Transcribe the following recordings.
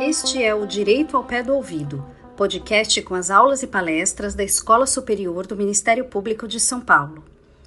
Este é o Direito ao Pé do Ouvido, podcast com as aulas e palestras da Escola Superior do Ministério Público de São Paulo.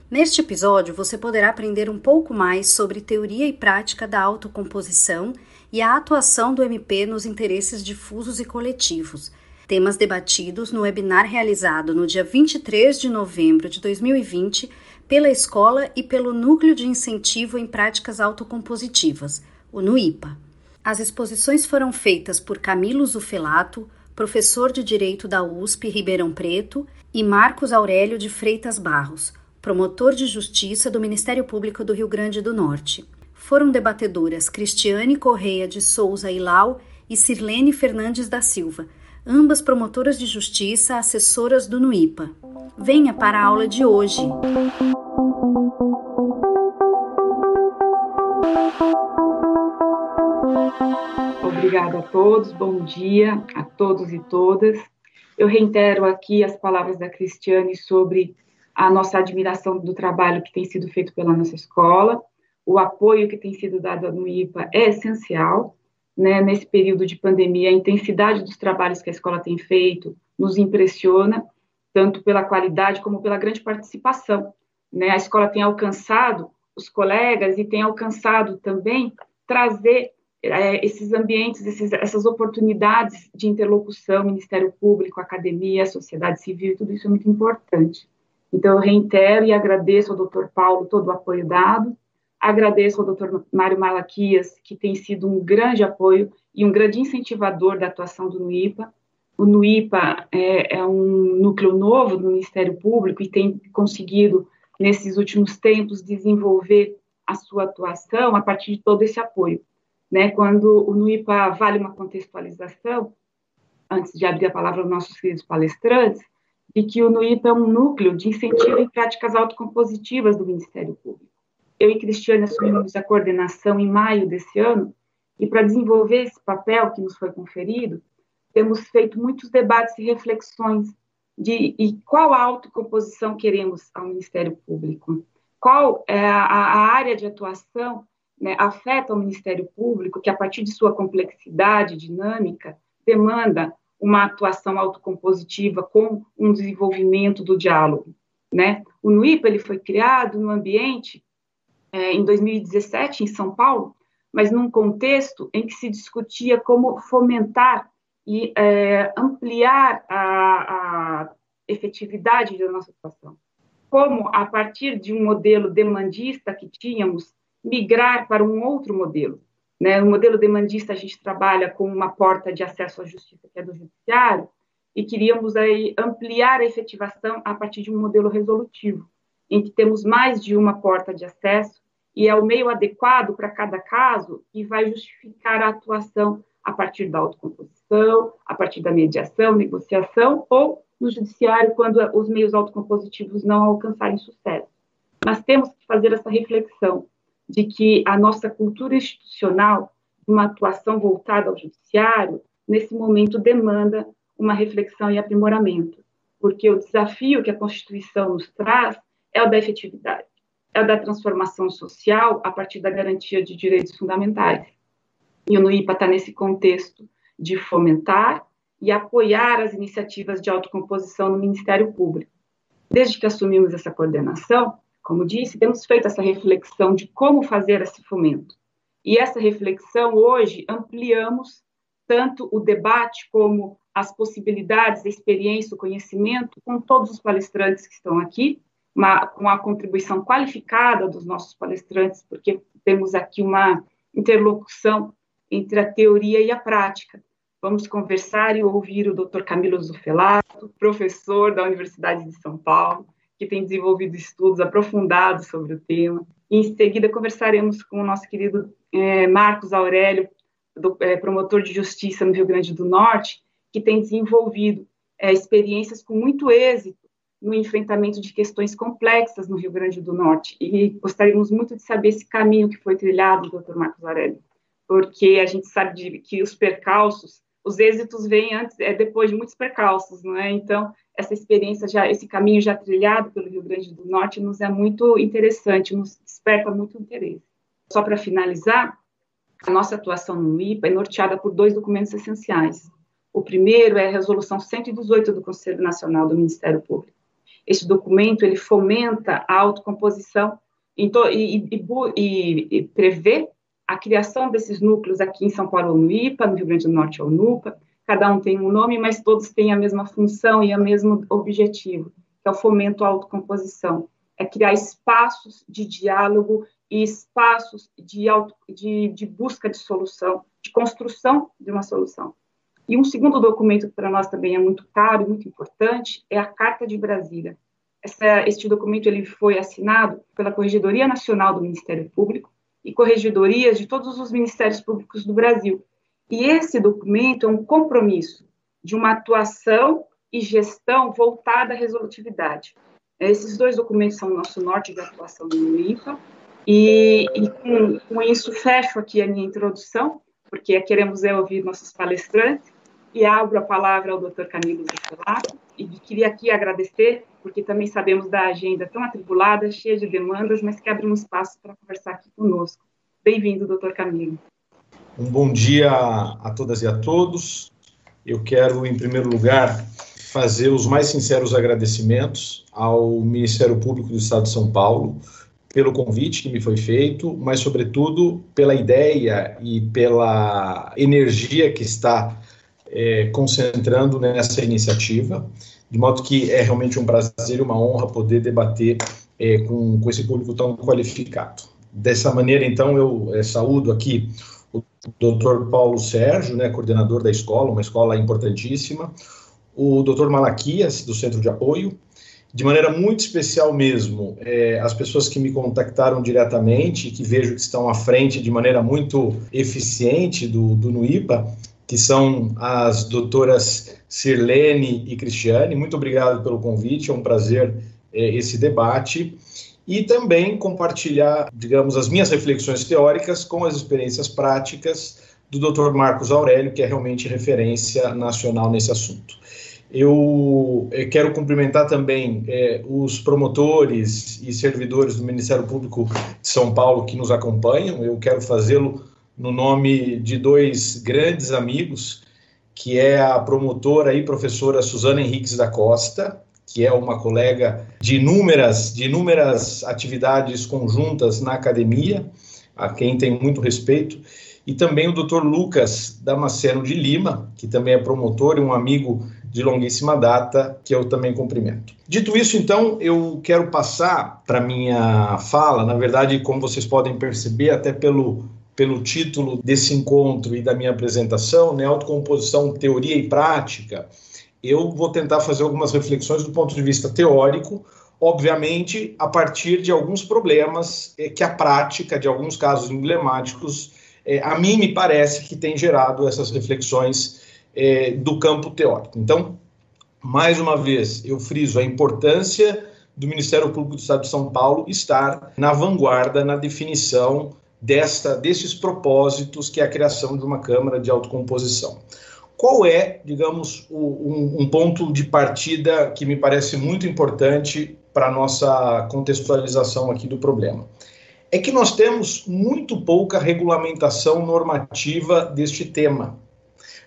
Neste episódio, você poderá aprender um pouco mais sobre teoria e prática da autocomposição e a atuação do MP nos interesses difusos e coletivos, temas debatidos no webinar realizado no dia 23 de novembro de 2020 pela escola e pelo Núcleo de Incentivo em Práticas Autocompositivas, o NUIPA. As exposições foram feitas por Camilo Zufelato, professor de Direito da USP Ribeirão Preto, e Marcos Aurélio de Freitas Barros, promotor de Justiça do Ministério Público do Rio Grande do Norte. Foram debatedoras Cristiane Correia de Souza Ilau e Sirlene Fernandes da Silva, ambas promotoras de justiça, assessoras do NUIPA. Venha para a aula de hoje. Obrigada a todos, bom dia a todos e todas. Eu reitero aqui as palavras da Cristiane sobre a nossa admiração do trabalho que tem sido feito pela nossa escola. O apoio que tem sido dado no IPA é essencial, né, nesse período de pandemia. A intensidade dos trabalhos que a escola tem feito nos impressiona, tanto pela qualidade como pela grande participação. Né? A escola tem alcançado os colegas e tem alcançado também trazer é, esses ambientes, esses, essas oportunidades de interlocução, Ministério Público, academia, sociedade civil, tudo isso é muito importante. Então, eu reitero e agradeço ao doutor Paulo todo o apoio dado, agradeço ao doutor Mário Malaquias, que tem sido um grande apoio e um grande incentivador da atuação do NUIPA. O NUIPA é, é um núcleo novo do Ministério Público e tem conseguido, nesses últimos tempos, desenvolver a sua atuação a partir de todo esse apoio né, quando o NUIPA vale uma contextualização, antes de abrir a palavra aos nossos queridos palestrantes, de que o NUIPA é um núcleo de incentivo em práticas autocompositivas do Ministério Público. Eu e Cristiane assumimos a coordenação em maio desse ano, e para desenvolver esse papel que nos foi conferido, temos feito muitos debates e reflexões de e qual autocomposição queremos ao Ministério Público, qual é a, a área de atuação né, afeta o Ministério Público, que a partir de sua complexidade dinâmica demanda uma atuação autocompositiva com um desenvolvimento do diálogo. Né? O NUIPA ele foi criado no ambiente é, em 2017 em São Paulo, mas num contexto em que se discutia como fomentar e é, ampliar a, a efetividade da nossa atuação. Como, a partir de um modelo demandista que tínhamos migrar para um outro modelo. Né? No modelo demandista, a gente trabalha com uma porta de acesso à justiça, que é do judiciário, e queríamos aí ampliar a efetivação a partir de um modelo resolutivo, em que temos mais de uma porta de acesso e é o meio adequado para cada caso e vai justificar a atuação a partir da autocomposição, a partir da mediação, negociação ou no judiciário quando os meios autocompositivos não alcançarem sucesso. Mas temos que fazer essa reflexão de que a nossa cultura institucional, uma atuação voltada ao judiciário, nesse momento demanda uma reflexão e aprimoramento, porque o desafio que a Constituição nos traz é o da efetividade, é o da transformação social a partir da garantia de direitos fundamentais. E o NUIPA está nesse contexto de fomentar e apoiar as iniciativas de autocomposição no Ministério Público. Desde que assumimos essa coordenação, como disse, temos feito essa reflexão de como fazer esse fomento. E essa reflexão, hoje, ampliamos tanto o debate como as possibilidades, a experiência, o conhecimento, com todos os palestrantes que estão aqui, uma, com a contribuição qualificada dos nossos palestrantes, porque temos aqui uma interlocução entre a teoria e a prática. Vamos conversar e ouvir o Dr. Camilo Zufelato, professor da Universidade de São Paulo, que tem desenvolvido estudos aprofundados sobre o tema. Em seguida, conversaremos com o nosso querido é, Marcos Aurélio, do, é, promotor de justiça no Rio Grande do Norte, que tem desenvolvido é, experiências com muito êxito no enfrentamento de questões complexas no Rio Grande do Norte. E gostaríamos muito de saber esse caminho que foi trilhado, doutor Marcos Aurélio, porque a gente sabe de, que os percalços, os êxitos vêm antes, é depois de muitos percalços, não é? Então, essa experiência já, esse caminho já trilhado pelo Rio Grande do Norte nos é muito interessante, nos desperta muito interesse. Só para finalizar, a nossa atuação no IPA é norteada por dois documentos essenciais. O primeiro é a Resolução 118 do Conselho Nacional do Ministério Público. Este documento ele fomenta a autocomposição e, e, e, e, prevê a criação desses núcleos aqui em São Paulo no IPA, no Rio Grande do Norte ou NUPA. Cada um tem um nome, mas todos têm a mesma função e o mesmo objetivo, que é o fomento à autocomposição. É criar espaços de diálogo e espaços de, auto, de, de busca de solução, de construção de uma solução. E um segundo documento que para nós também é muito caro e muito importante é a Carta de Brasília. Essa, este documento ele foi assinado pela Corregedoria Nacional do Ministério Público e corregedorias de todos os ministérios públicos do Brasil. E esse documento é um compromisso de uma atuação e gestão voltada à resolutividade. Esses dois documentos são o nosso norte de atuação no IFA e, e com, com, isso, fecho aqui a minha introdução, porque queremos é ouvir nossos palestrantes, e abro a palavra ao Dr. Camilo Zicolato, e queria aqui agradecer, porque também sabemos da agenda tão atribulada, cheia de demandas, mas que abre um espaço para conversar aqui conosco. Bem-vindo, doutor Camilo. Um bom dia a todas e a todos. Eu quero, em primeiro lugar, fazer os mais sinceros agradecimentos ao Ministério Público do Estado de São Paulo pelo convite que me foi feito, mas, sobretudo, pela ideia e pela energia que está é, concentrando nessa iniciativa, de modo que é realmente um prazer e uma honra poder debater é, com, com esse público tão qualificado. Dessa maneira, então, eu é, saúdo aqui o Dr. Paulo Sérgio, né, coordenador da escola, uma escola importantíssima, o Dr. Malaquias, do Centro de Apoio, de maneira muito especial mesmo, é, as pessoas que me contactaram diretamente, que vejo que estão à frente de maneira muito eficiente do, do NUIPA, que são as doutoras Sirlene e Cristiane. Muito obrigado pelo convite, é um prazer é, esse debate. E também compartilhar, digamos, as minhas reflexões teóricas com as experiências práticas do Dr. Marcos Aurélio, que é realmente referência nacional nesse assunto. Eu é, quero cumprimentar também é, os promotores e servidores do Ministério Público de São Paulo que nos acompanham. Eu quero fazê-lo no nome de dois grandes amigos, que é a promotora e professora Suzana Henriques da Costa, que é uma colega de inúmeras, de inúmeras atividades conjuntas na academia, a quem tenho muito respeito, e também o Dr. Lucas Damasceno de Lima, que também é promotor e um amigo de longuíssima data, que eu também cumprimento. Dito isso, então, eu quero passar para minha fala, na verdade, como vocês podem perceber, até pelo pelo título desse encontro e da minha apresentação, né, autocomposição, teoria e prática, eu vou tentar fazer algumas reflexões do ponto de vista teórico, obviamente a partir de alguns problemas é, que a prática de alguns casos emblemáticos, é, a mim me parece que tem gerado essas reflexões é, do campo teórico. Então, mais uma vez, eu friso a importância do Ministério Público do Estado de São Paulo estar na vanguarda na definição desta, desses propósitos que é a criação de uma Câmara de autocomposição. Qual é, digamos, o, um, um ponto de partida que me parece muito importante para a nossa contextualização aqui do problema? É que nós temos muito pouca regulamentação normativa deste tema.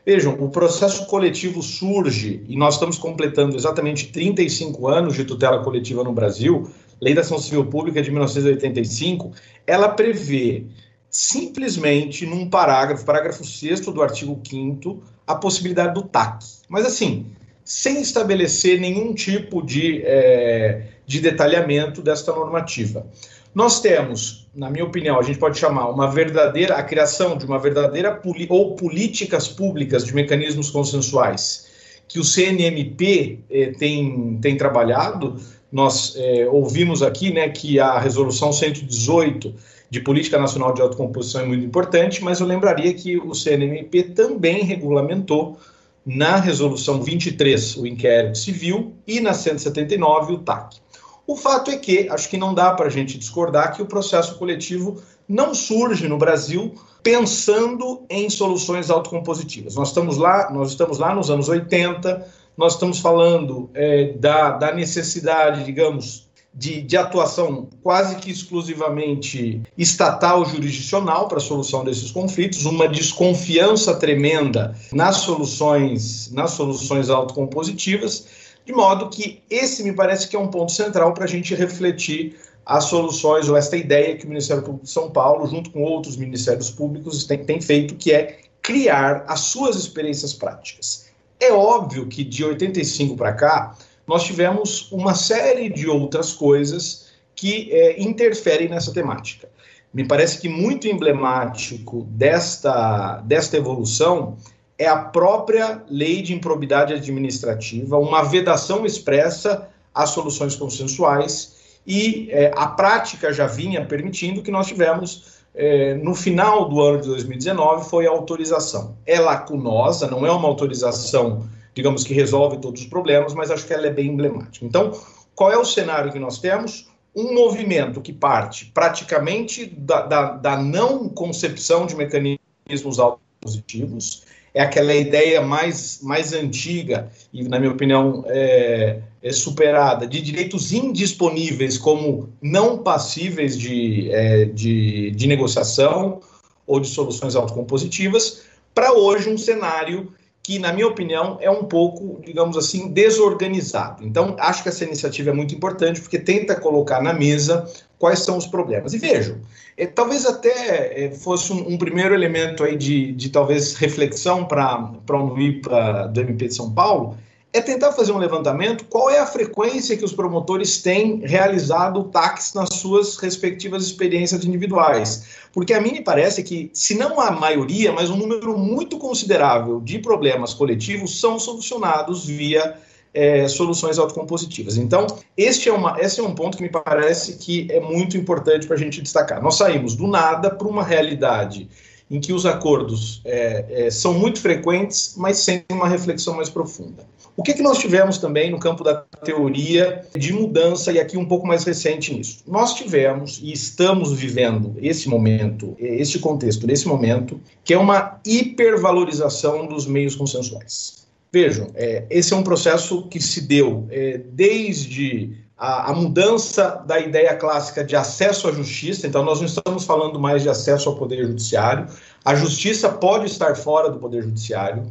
Vejam, o processo coletivo surge e nós estamos completando exatamente 35 anos de tutela coletiva no Brasil, Lei da Ação Civil Pública de 1985, ela prevê simplesmente num parágrafo, parágrafo 6 do artigo 5 a possibilidade do TAC. Mas assim, sem estabelecer nenhum tipo de, é, de detalhamento desta normativa. Nós temos, na minha opinião, a gente pode chamar uma verdadeira, a criação de uma verdadeira ou políticas públicas de mecanismos consensuais que o CNMP eh, tem, tem trabalhado, nós é, ouvimos aqui né, que a resolução 118 de Política Nacional de Autocomposição é muito importante, mas eu lembraria que o CNMP também regulamentou na resolução 23 o inquérito civil e na 179 o TAC. O fato é que, acho que não dá para a gente discordar que o processo coletivo não surge no Brasil pensando em soluções autocompositivas. Nós estamos lá, nós estamos lá nos anos 80, nós estamos falando é, da, da necessidade, digamos, de, de, atuação quase que exclusivamente estatal jurisdicional para a solução desses conflitos, uma desconfiança tremenda nas soluções, nas soluções autocompositivas, de modo que esse me parece que é um ponto central para a gente refletir as soluções ou esta ideia que o Ministério Público de São Paulo, junto com outros ministérios públicos, tem, tem feito, que é criar as suas experiências práticas. É óbvio que de 85 para cá, nós tivemos uma série de outras coisas que é, interferem nessa temática. Me parece que muito emblemático desta, desta evolução é a própria lei de improbidade administrativa, uma vedação expressa às soluções consensuais e é, a prática já vinha permitindo que nós tivemos é, no final do ano de 2019 foi a autorização. É lacunosa, não é uma autorização, digamos que resolve todos os problemas, mas acho que ela é bem emblemática. Então, qual é o cenário que nós temos? Um movimento que parte praticamente da, da, da não concepção de mecanismos autopositivos, é aquela ideia mais, mais antiga e, na minha opinião, é, é superada, de direitos indisponíveis como não passíveis de, é, de, de negociação ou de soluções autocompositivas, para hoje um cenário que, na minha opinião, é um pouco, digamos assim, desorganizado. Então, acho que essa iniciativa é muito importante porque tenta colocar na mesa quais são os problemas. E vejam, é, talvez até é, fosse um, um, primeiro elemento aí de, de talvez reflexão para um IPA do MP de São Paulo, é tentar fazer um levantamento qual é a frequência que os promotores têm realizado taques nas suas respectivas experiências individuais. Porque a mim me parece que, se não a maioria, mas um número muito considerável de problemas coletivos são solucionados via é, soluções autocompositivas. Então, este é, uma, esse é um ponto que me parece que é muito importante para a gente destacar. Nós saímos do nada para uma realidade em que os acordos é, é, são muito frequentes, mas sem uma reflexão mais profunda. O que, que nós tivemos também no campo da teoria de mudança, e aqui um pouco mais recente nisso? Nós tivemos e estamos vivendo esse momento, este contexto, nesse momento, que é uma hipervalorização dos meios consensuais. Vejam, é, esse é um processo que se deu é, desde a, a, mudança da ideia clássica de acesso à justiça, então nós não estamos falando mais de acesso ao Poder Judiciário, a justiça pode estar fora do Poder Judiciário.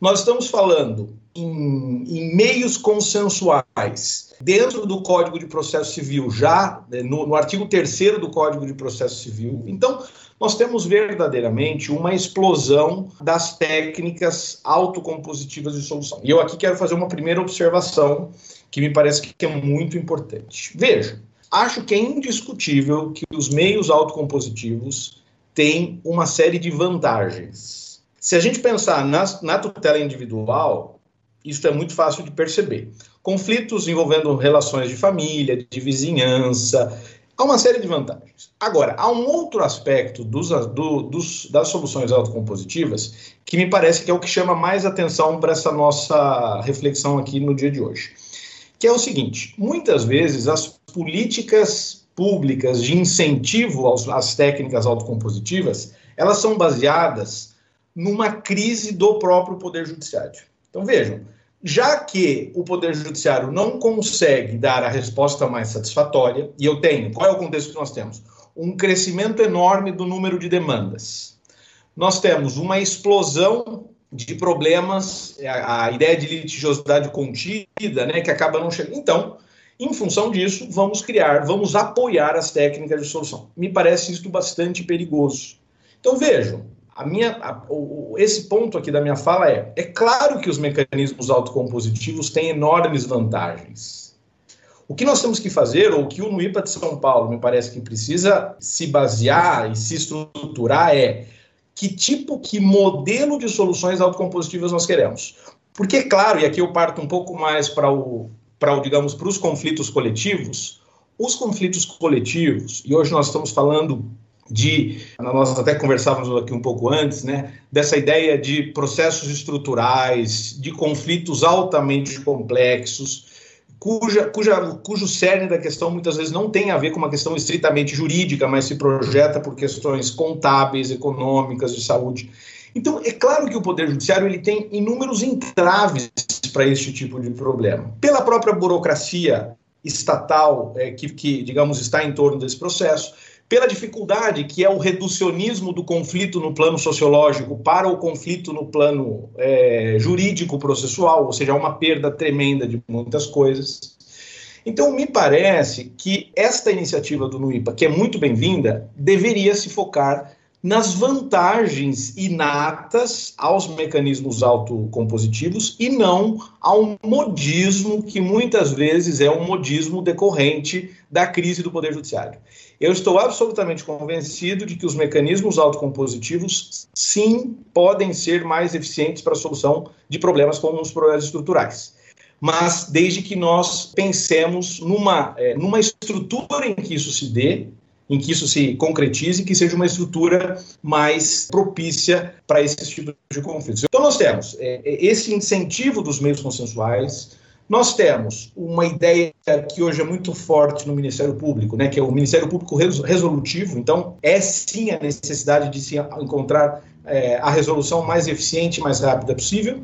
Nós estamos falando em, em meios consensuais dentro do Código de Processo Civil, já né, no, no artigo 3 do Código de Processo Civil. Então, nós temos verdadeiramente uma explosão das técnicas autocompositivas de solução. E eu aqui quero fazer uma primeira observação que me parece que é muito importante. Veja, acho que é indiscutível que os meios autocompositivos têm uma série de vantagens. Se a gente pensar na, na tutela individual, isso é muito fácil de perceber. Conflitos envolvendo relações de família, de vizinhança, há uma série de vantagens. Agora, há um outro aspecto dos, do, dos, das soluções autocompositivas que me parece que é o que chama mais atenção para essa nossa reflexão aqui no dia de hoje, que é o seguinte: muitas vezes as políticas públicas de incentivo aos, às técnicas autocompositivas elas são baseadas numa crise do próprio poder judiciário. Então vejam, já que o Poder Judiciário não consegue dar a resposta mais satisfatória, e eu tenho, qual é o contexto que nós temos? Um crescimento enorme do número de demandas. Nós temos uma explosão de problemas, a, a ideia de litigiosidade contida, né, que acaba não chegando. Então, em função disso, vamos criar, vamos apoiar as técnicas de solução. Me parece isso bastante perigoso. Então, vejam, a minha, a, o, esse ponto aqui da minha fala é: é claro que os mecanismos autocompositivos têm enormes vantagens. O que nós temos que fazer, ou que o NUIPA de São Paulo me parece que precisa se basear e se estruturar é que tipo, que modelo de soluções autocompositivas nós queremos. Porque, claro, e aqui eu parto um pouco mais para o, para o digamos, para os conflitos coletivos, os conflitos coletivos, e hoje nós estamos falando de, nós até conversávamos aqui um pouco antes, né, dessa ideia de processos estruturais, de conflitos altamente complexos, cuja, cuja, cujo cerne da questão muitas vezes não tem a ver com uma questão estritamente jurídica, mas se projeta por questões contábeis, econômicas, de saúde. Então, é claro que o Poder Judiciário ele tem inúmeros entraves para este tipo de problema. Pela própria burocracia estatal é, que, que, digamos, está em torno desse processo, pela dificuldade que é o reducionismo do conflito no plano sociológico para o conflito no plano é, jurídico processual, ou seja, uma perda tremenda de muitas coisas. Então, me parece que esta iniciativa do NUIPA, que é muito bem-vinda, deveria se focar nas vantagens inatas aos mecanismos autocompositivos e não ao modismo que muitas vezes é um modismo decorrente da crise do Poder Judiciário. Eu estou absolutamente convencido de que os mecanismos autocompositivos, sim, podem ser mais eficientes para a solução de problemas como os problemas estruturais. Mas desde que nós pensemos numa, é, numa estrutura em que isso se dê, em que isso se concretize, que seja uma estrutura mais propícia para esse tipo de conflitos. Então, nós temos é, é esse incentivo dos meios consensuais, nós temos uma ideia que hoje é muito forte no Ministério Público, né, que é o Ministério Público Resolutivo. Então, é sim a necessidade de se encontrar é, a resolução mais eficiente e mais rápida possível.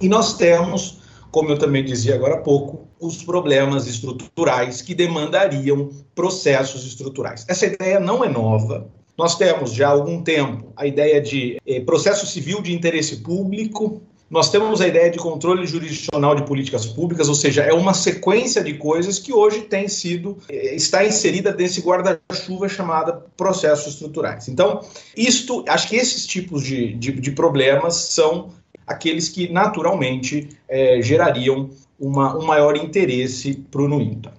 E nós temos, como eu também dizia agora há pouco, os problemas estruturais que demandariam processos estruturais. Essa ideia não é nova. Nós temos já há algum tempo a ideia de eh, processo civil de interesse público, nós temos a ideia de controle jurisdicional de políticas públicas, ou seja, é uma sequência de coisas que hoje tem sido, eh, está inserida nesse guarda-chuva chamada processos estruturais. Então, isto, acho que esses tipos de, de, de problemas são aqueles que naturalmente é, gerariam uma, um maior interesse para o NUIMPA.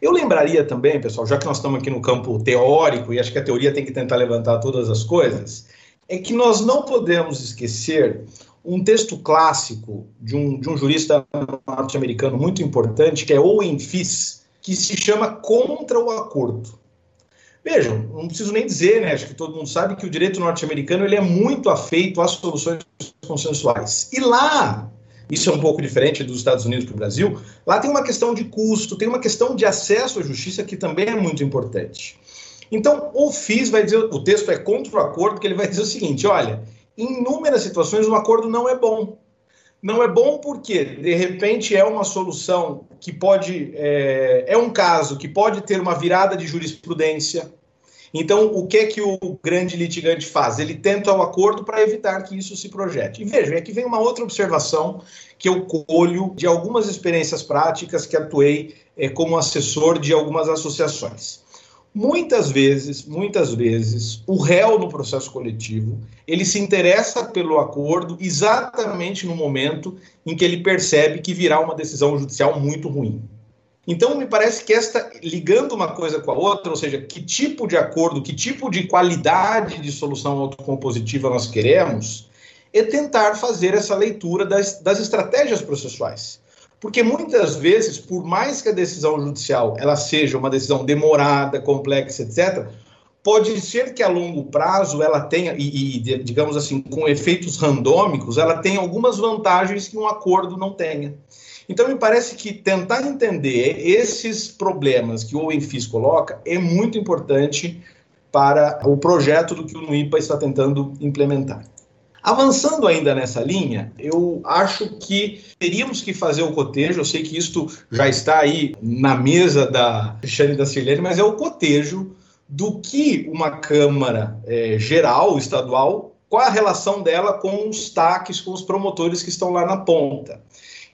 Eu lembraria também, pessoal, já que nós estamos aqui no campo teórico e acho que a teoria tem que tentar levantar todas as coisas, é que nós não podemos esquecer um texto clássico de um, de um jurista norte-americano muito importante, que é Owen Fiss, que se chama Contra o Acordo. Vejam, não preciso nem dizer, né? Acho que todo mundo sabe que o direito norte-americano ele é muito afeito às soluções consensuais. E lá, isso é um pouco diferente dos Estados Unidos para o Brasil, lá tem uma questão de custo, tem uma questão de acesso à justiça que também é muito importante. Então, o FIS vai dizer, o texto é contra o acordo, que ele vai dizer o seguinte: olha, em inúmeras situações o acordo não é bom. Não é bom porque, de repente, é uma solução que pode. É, é um caso que pode ter uma virada de jurisprudência. Então, o que é que o grande litigante faz? Ele tenta o acordo para evitar que isso se projete. E vejam, aqui vem uma outra observação que eu colho de algumas experiências práticas que atuei é, como assessor de algumas associações. Muitas vezes, muitas vezes, o réu no processo coletivo, ele se interessa pelo acordo exatamente no momento em que ele percebe que virá uma decisão judicial muito ruim. Então, me parece que esta, ligando uma coisa com a outra, ou seja, que tipo de acordo, que tipo de qualidade de solução autocompositiva nós queremos, é tentar fazer essa leitura das, das estratégias processuais. Porque muitas vezes, por mais que a decisão judicial ela seja uma decisão demorada, complexa, etc., pode ser que a longo prazo ela tenha, e, e, digamos assim, com efeitos randômicos, ela tenha algumas vantagens que um acordo não tenha. Então, me parece que tentar entender esses problemas que o OENFIS coloca é muito importante para o projeto do que o NUIPA está tentando implementar. Avançando ainda nessa linha, eu acho que teríamos que fazer o cotejo. Eu sei que isto já está aí na mesa da Cristiane da Sirlene, mas é o cotejo do que uma Câmara é, geral, estadual, qual a relação dela com os TACs, com os promotores que estão lá na ponta.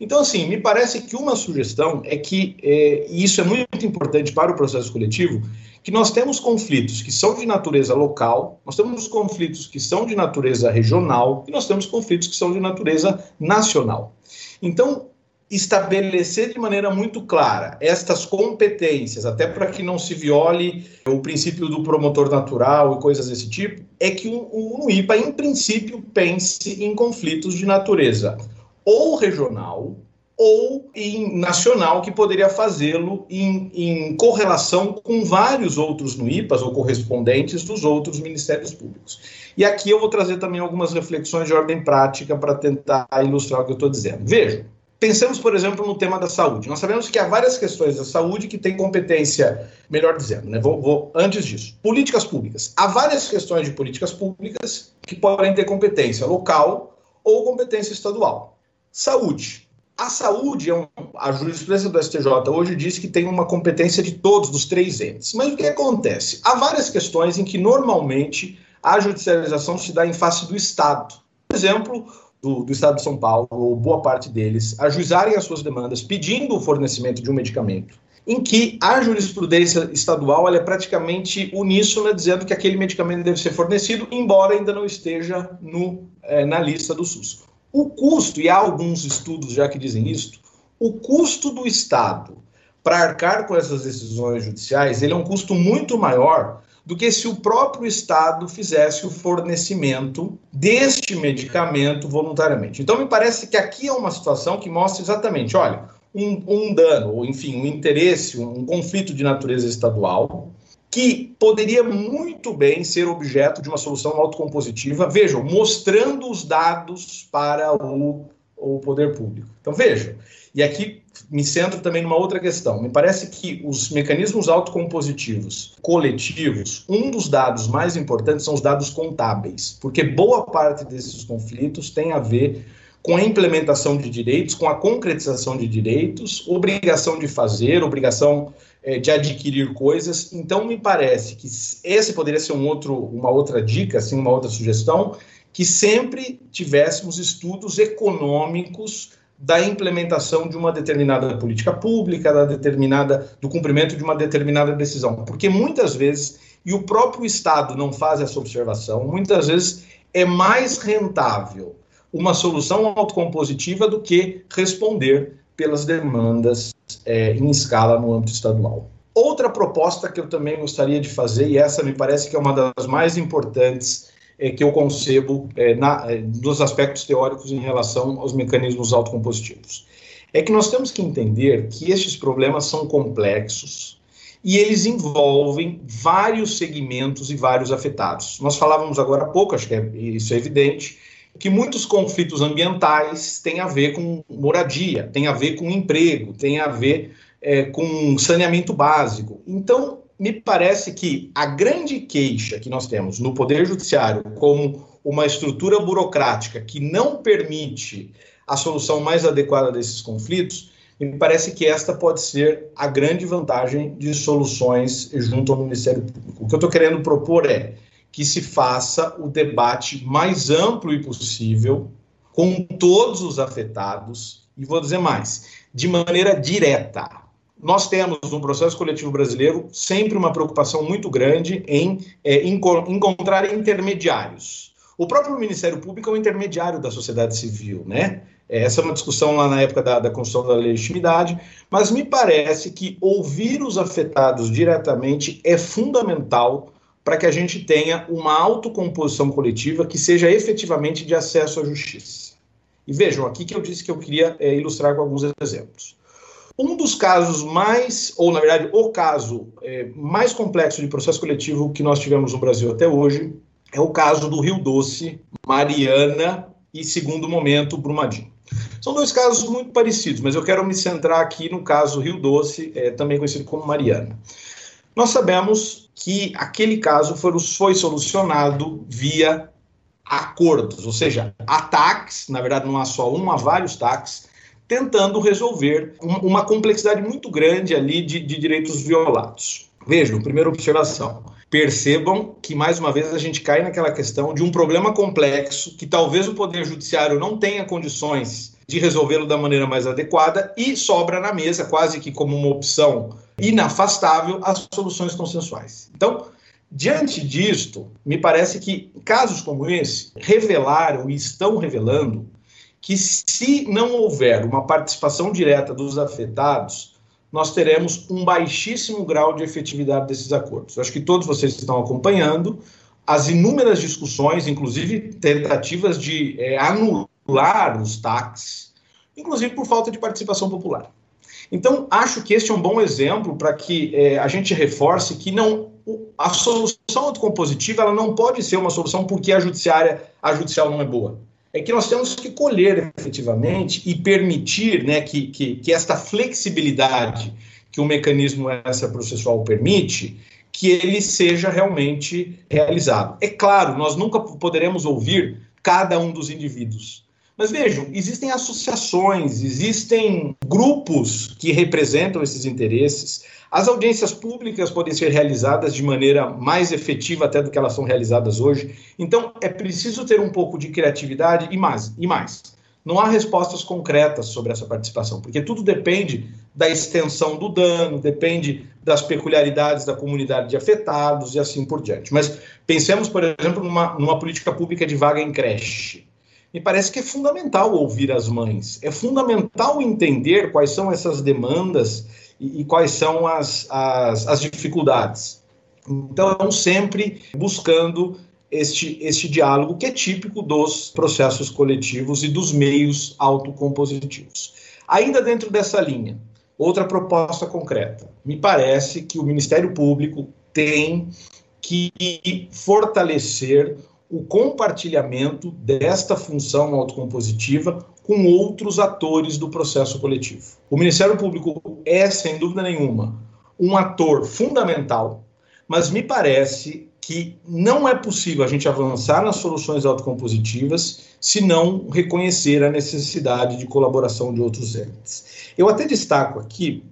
Então, assim, me parece que uma sugestão é que, é, e isso é muito importante para o processo coletivo, que nós temos conflitos que são de natureza local, nós temos conflitos que são de natureza regional e nós temos conflitos que são de natureza nacional. Então, estabelecer de maneira muito clara estas competências, até para que não se viole o princípio do promotor natural e coisas desse tipo, é que o, o IPA, em princípio, pense em conflitos de natureza ou regional ou em nacional, que poderia fazê-lo em, em, correlação com vários outros NUIPAs ou correspondentes dos outros ministérios públicos. E aqui eu vou trazer também algumas reflexões de ordem prática para tentar ilustrar o que eu estou dizendo. Veja, Pensamos, por exemplo, no tema da saúde. Nós sabemos que há várias questões da saúde que têm competência, melhor dizendo, né? Vou, vou, antes disso, políticas públicas. Há várias questões de políticas públicas que podem ter competência local ou competência estadual. Saúde. A saúde, é um, a jurisprudência do STJ hoje diz que tem uma competência de todos, dos três entes. Mas o que acontece? Há várias questões em que normalmente a judicialização se dá em face do Estado. Por exemplo, do, do, Estado de São Paulo, ou boa parte deles, ajuizarem as suas demandas pedindo o fornecimento de um medicamento, em que a jurisprudência estadual é praticamente uníssona, dizendo que aquele medicamento deve ser fornecido, embora ainda não esteja no, é, na lista do SUS. O custo, e há alguns estudos já que dizem isso, o custo do Estado para arcar com essas decisões judiciais, ele é um custo muito maior do que se o próprio Estado fizesse o fornecimento deste medicamento voluntariamente. Então, me parece que aqui é uma situação que mostra exatamente, olha, um, um dano, ou enfim, um interesse, um, um conflito de natureza estadual, que poderia muito bem ser objeto de uma solução autocompositiva, vejam, mostrando os dados para o, o poder público. Então, vejam, e aqui me centro também numa outra questão. Me parece que os mecanismos autocompositivos coletivos, um dos dados mais importantes são os dados contábeis, porque boa parte desses conflitos tem a ver com a implementação de direitos, com a concretização de direitos, obrigação de fazer, obrigação é, de adquirir coisas. Então, me parece que esse poderia ser um outro, uma outra dica, assim, uma outra sugestão, que sempre tivéssemos estudos econômicos da implementação de uma determinada política pública, da determinada do cumprimento de uma determinada decisão, porque muitas vezes e o próprio Estado não faz essa observação, muitas vezes é mais rentável uma solução autocompositiva do que responder pelas demandas é, em escala no âmbito estadual. Outra proposta que eu também gostaria de fazer, e essa me parece que é uma das mais importantes é, que eu concebo é, na, é, dos aspectos teóricos em relação aos mecanismos autocompositivos. É que nós temos que entender que estes problemas são complexos e eles envolvem vários segmentos e vários afetados. Nós falávamos agora há pouco, acho que é, isso é evidente, que muitos conflitos ambientais têm a ver com moradia, têm a ver com emprego, têm a ver é, com saneamento básico. Então, me parece que a grande queixa que nós temos no Poder Judiciário como uma estrutura burocrática que não permite a solução mais adequada desses conflitos, me parece que esta pode ser a grande vantagem de soluções junto ao Ministério Público. O que eu estou querendo propor é que se faça o debate mais amplo e possível com todos os afetados, e vou dizer mais, de maneira direta nós temos no processo coletivo brasileiro sempre uma preocupação muito grande em é, encontrar intermediários. O próprio Ministério Público é um intermediário da sociedade civil, né? É, essa é uma discussão lá na época da, da construção da legitimidade, mas me parece que ouvir os afetados diretamente é fundamental para que a gente tenha uma autocomposição coletiva que seja efetivamente de acesso à justiça. E vejam, aqui que eu disse que eu queria é, ilustrar com alguns exemplos. Um dos casos mais, ou na verdade, o caso é, mais complexo de processo coletivo que nós tivemos no Brasil até hoje é o caso do Rio Doce, Mariana e, segundo momento, Brumadinho. São dois casos muito parecidos, mas eu quero me centrar aqui no caso Rio Doce, é, também conhecido como Mariana. Nós sabemos que aquele caso foi, solucionado via acordos, ou seja, ataques, na verdade não há só um, há vários ataques, tentando resolver uma complexidade muito grande ali de, de direitos violados. Vejam, primeira observação. Percebam que, mais uma vez, a gente cai naquela questão de um problema complexo que talvez o Poder Judiciário não tenha condições de resolvê-lo da maneira mais adequada e sobra na mesa, quase que como uma opção inafastável, as soluções consensuais. Então, diante disto, me parece que casos como esse revelaram e estão revelando que se não houver uma participação direta dos afetados, nós teremos um baixíssimo grau de efetividade desses acordos. Eu acho que todos vocês estão acompanhando as inúmeras discussões, inclusive tentativas de é, anular os taxes, inclusive por falta de participação popular. Então, acho que este é um bom exemplo para que é, a gente reforce que não a solução autocompositiva ela não pode ser uma solução porque a judiciária, a judicial não é boa. é que nós temos que colher efetivamente e permitir né, que, que, que esta flexibilidade que o mecanismo essa processual permite, que ele seja realmente realizado. É claro, nós nunca poderemos ouvir cada um dos indivíduos. Mas vejam, existem associações, existem grupos que representam esses interesses. As audiências públicas podem ser realizadas de maneira mais efetiva até do que elas são realizadas hoje. Então, é preciso ter um pouco de criatividade e mais. E mais. Não há respostas concretas sobre essa participação, porque tudo depende da extensão do dano, depende das peculiaridades da comunidade de afetados e assim por diante. Mas pensemos, por exemplo, numa, numa política pública de vaga em creche. Me parece que é fundamental ouvir as mães, é fundamental entender quais são essas demandas e, e quais são as, as, as dificuldades. Então, sempre buscando este, este diálogo que é típico dos processos coletivos e dos meios autocompositivos. Ainda dentro dessa linha, outra proposta concreta. Me parece que o Ministério Público tem que fortalecer o compartilhamento desta função autocompositiva com outros atores do processo coletivo. O Ministério Público é, sem dúvida nenhuma, um ator fundamental, mas me parece que não é possível a gente avançar nas soluções autocompositivas se não reconhecer a necessidade de colaboração de outros entes. Eu até destaco aqui,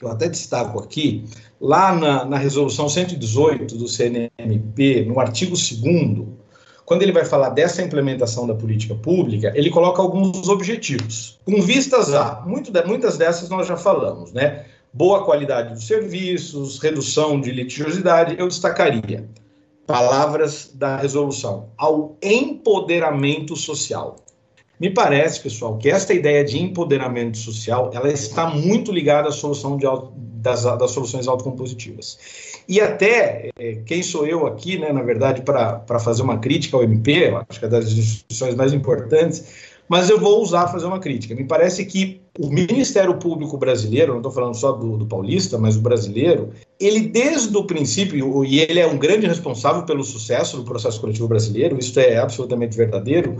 eu até destaco aqui, lá na, na resolução 118 do CNMP, no artigo 2 quando ele vai falar dessa implementação da política pública, ele coloca alguns objetivos. Com vistas a, muito muitas dessas nós já falamos, né? Boa qualidade dos serviços, redução de litigiosidade, eu destacaria palavras da resolução, ao empoderamento social. Me parece, pessoal, que esta ideia de empoderamento social, ela está muito ligada à solução de, das, das soluções autocompositivas. E até, é, quem sou eu aqui, né, na verdade, para fazer uma crítica ao MP, acho que é das instituições mais importantes, mas eu vou usar fazer uma crítica. Me parece que o Ministério Público brasileiro, não estou falando só do, do, paulista, mas o brasileiro, ele desde o princípio, e ele é um grande responsável pelo sucesso do processo coletivo brasileiro, isso é absolutamente verdadeiro,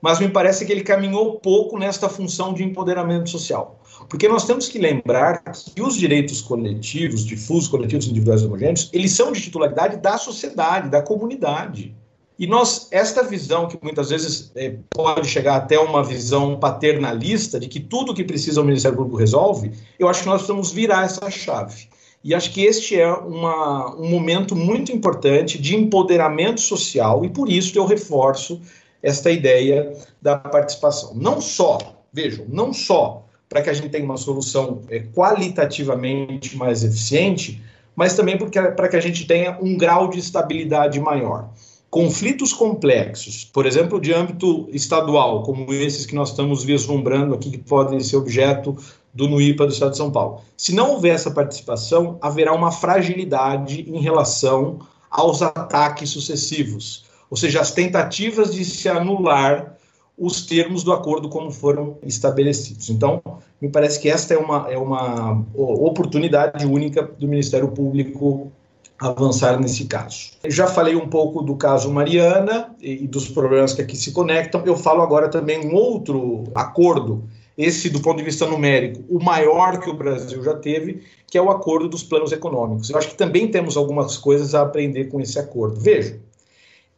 mas me parece que ele caminhou pouco nesta função de empoderamento social. Porque nós temos que lembrar que os direitos coletivos, difusos, coletivos individuais homogêneos, eles são de titularidade da sociedade, da comunidade. E nós, esta visão que muitas vezes é, pode chegar até uma visão paternalista de que tudo que precisa o Ministério Público resolve, eu acho que nós precisamos virar essa chave. E acho que este é uma, um momento muito importante de empoderamento social, e por isso eu reforço esta ideia da participação. Não só, vejam, não só para que a gente tenha uma solução é, qualitativamente mais eficiente, mas também para que a gente tenha um grau de estabilidade maior. Conflitos complexos, por exemplo, de âmbito estadual, como esses que nós estamos vislumbrando aqui, que podem ser objeto do NUIPA do Estado de São Paulo. Se não houver essa participação, haverá uma fragilidade em relação aos ataques sucessivos ou seja, as tentativas de se anular os termos do acordo como foram estabelecidos. Então, me parece que esta é uma, é uma oportunidade única do Ministério Público avançar nesse caso. Já falei um pouco do caso Mariana e, dos problemas que aqui se conectam. Eu falo agora também um outro acordo, esse do ponto de vista numérico, o maior que o Brasil já teve, que é o acordo dos planos econômicos. Eu acho que também temos algumas coisas a aprender com esse acordo. Veja,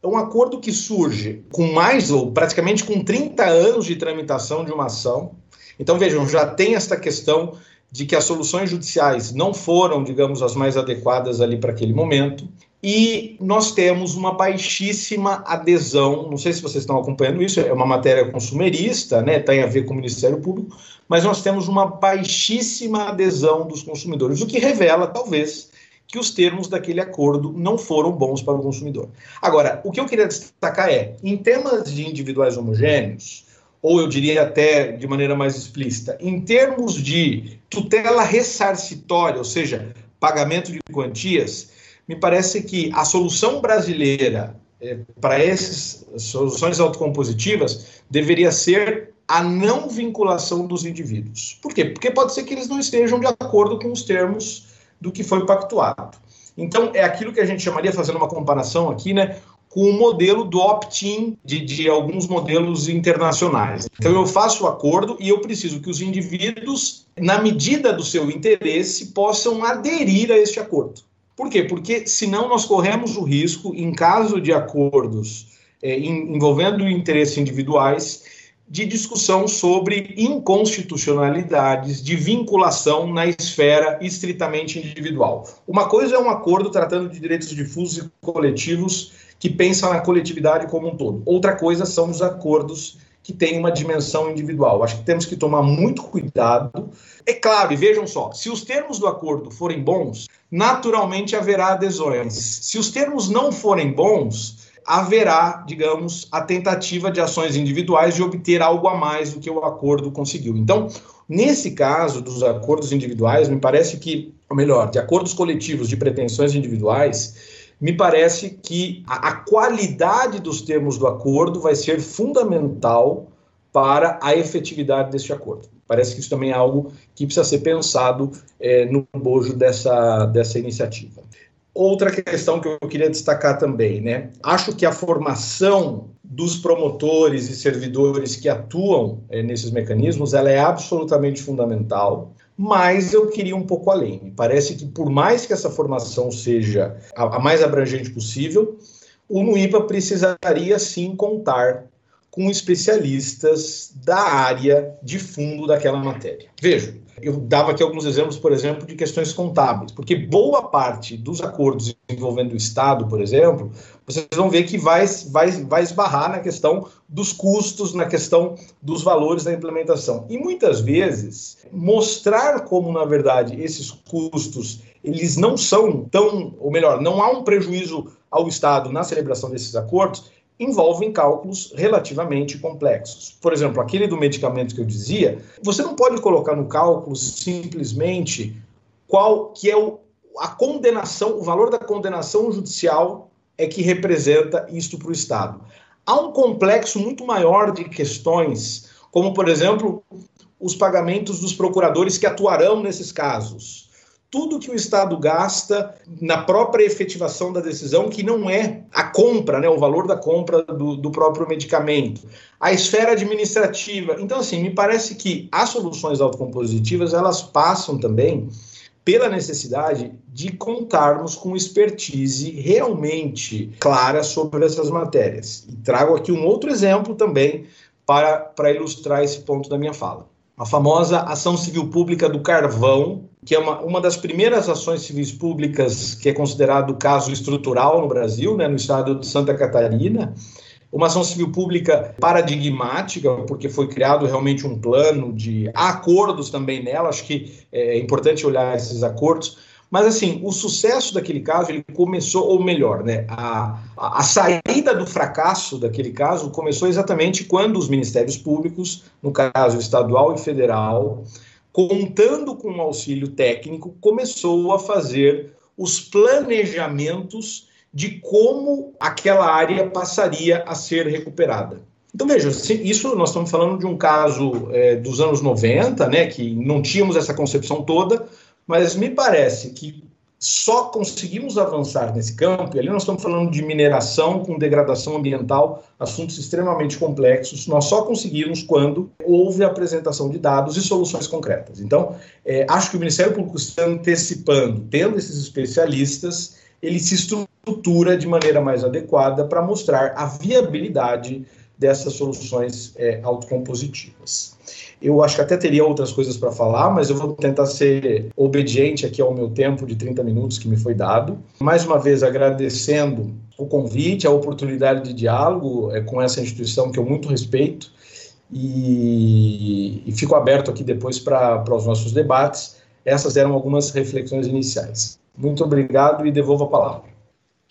é um acordo que surge com mais, ou praticamente com 30 anos de tramitação de uma ação. Então, vejam, já tem esta questão de que as soluções judiciais não foram, digamos, as mais adequadas ali para aquele momento. E nós temos uma baixíssima adesão, não sei se vocês estão acompanhando isso, é uma matéria consumerista, né, tem a ver com o Ministério Público, mas nós temos uma baixíssima adesão dos consumidores, o que revela, talvez, que os termos daquele acordo não foram bons para o consumidor. Agora, o que eu queria destacar é, em temas de individuais homogêneos, ou eu diria até de maneira mais explícita, em termos de tutela ressarcitória, ou seja, pagamento de quantias, me parece que a solução brasileira é, para essas soluções autocompositivas deveria ser a não vinculação dos indivíduos. Por quê? Porque pode ser que eles não estejam de acordo com os termos do que foi pactuado. Então, é aquilo que a gente chamaria, fazendo uma comparação aqui, né, com o modelo do opt-in de, de, alguns modelos internacionais. Então, eu faço o acordo e eu preciso que os indivíduos, na medida do seu interesse, possam aderir a este acordo. Por quê? Porque senão nós corremos o risco, em caso de acordos é, envolvendo interesses individuais, de discussão sobre inconstitucionalidades de vinculação na esfera estritamente individual. Uma coisa é um acordo tratando de direitos difusos e coletivos que pensa na coletividade como um todo. Outra coisa são os acordos que têm uma dimensão individual. Acho que temos que tomar muito cuidado. É claro, e vejam só, se os termos do acordo forem bons, naturalmente haverá adesões. Se os termos não forem bons, haverá, digamos, a tentativa de ações individuais de obter algo a mais do que o acordo conseguiu. Então, nesse caso dos acordos individuais, me parece que, ou melhor, de acordos coletivos de pretensões individuais, me parece que a, a qualidade dos termos do acordo vai ser fundamental para a efetividade deste acordo. Parece que isso também é algo que precisa ser pensado é, no bojo dessa, dessa iniciativa. Outra questão que eu queria destacar também, né? Acho que a formação dos promotores e servidores que atuam é, nesses mecanismos, ela é absolutamente fundamental, mas eu queria um pouco além. Me parece que por mais que essa formação seja a, a mais abrangente possível, o NUIPA precisaria sim contar com especialistas da área de fundo daquela matéria. Veja, eu dava aqui alguns exemplos, por exemplo, de questões contábeis, porque boa parte dos acordos envolvendo o Estado, por exemplo, vocês vão ver que vai, vai, vai esbarrar na questão dos custos, na questão dos valores da implementação. E muitas vezes, mostrar como, na verdade, esses custos eles não são tão, ou melhor, não há um prejuízo ao Estado na celebração desses acordos, envolvem cálculos relativamente complexos. Por exemplo, aquele do medicamento que eu dizia, você não pode colocar no cálculo simplesmente qual que é o, a condenação, o valor da condenação judicial é que representa isto para o Estado. Há um complexo muito maior de questões, como, por exemplo, os pagamentos dos procuradores que atuarão nesses casos tudo que o Estado gasta na própria efetivação da decisão, que não é a compra, né, o valor da compra do, do próprio medicamento, a esfera administrativa. Então, assim, me parece que as soluções autocompositivas elas passam também pela necessidade de contarmos com expertise realmente clara sobre essas matérias. E trago aqui um outro exemplo também para, para ilustrar esse ponto da minha fala. A famosa ação civil pública do carvão, que é uma, uma das primeiras ações civis públicas que é considerado caso estrutural no Brasil, né, no estado de Santa Catarina. Uma ação civil pública paradigmática, porque foi criado realmente um plano de há acordos também nela, acho que é importante olhar esses acordos. Mas, assim, o sucesso daquele caso, ele começou, ou melhor, né, a, a, saída do fracasso daquele caso começou exatamente quando os ministérios públicos, no caso estadual e federal, contando com o auxílio técnico, começou a fazer os planejamentos de como aquela área passaria a ser recuperada. Então, veja, isso nós estamos falando de um caso é, dos anos 90, né, que não tínhamos essa concepção toda, mas me parece que só conseguimos avançar nesse campo, e ali nós estamos falando de mineração com degradação ambiental, assuntos extremamente complexos, nós só conseguimos quando houve a apresentação de dados e soluções concretas. Então, é, acho que o Ministério Público está antecipando, tendo esses especialistas, ele se estrutura de maneira mais adequada para mostrar a viabilidade dessas soluções é, autocompositivas. Eu acho que até teria outras coisas para falar, mas eu vou tentar ser obediente aqui ao meu tempo de 30 minutos que me foi dado. Mais uma vez agradecendo o convite, a oportunidade de diálogo é, com essa instituição que eu muito respeito e, e fico aberto aqui depois para os nossos debates. Essas eram algumas reflexões iniciais. Muito obrigado e devolvo a palavra.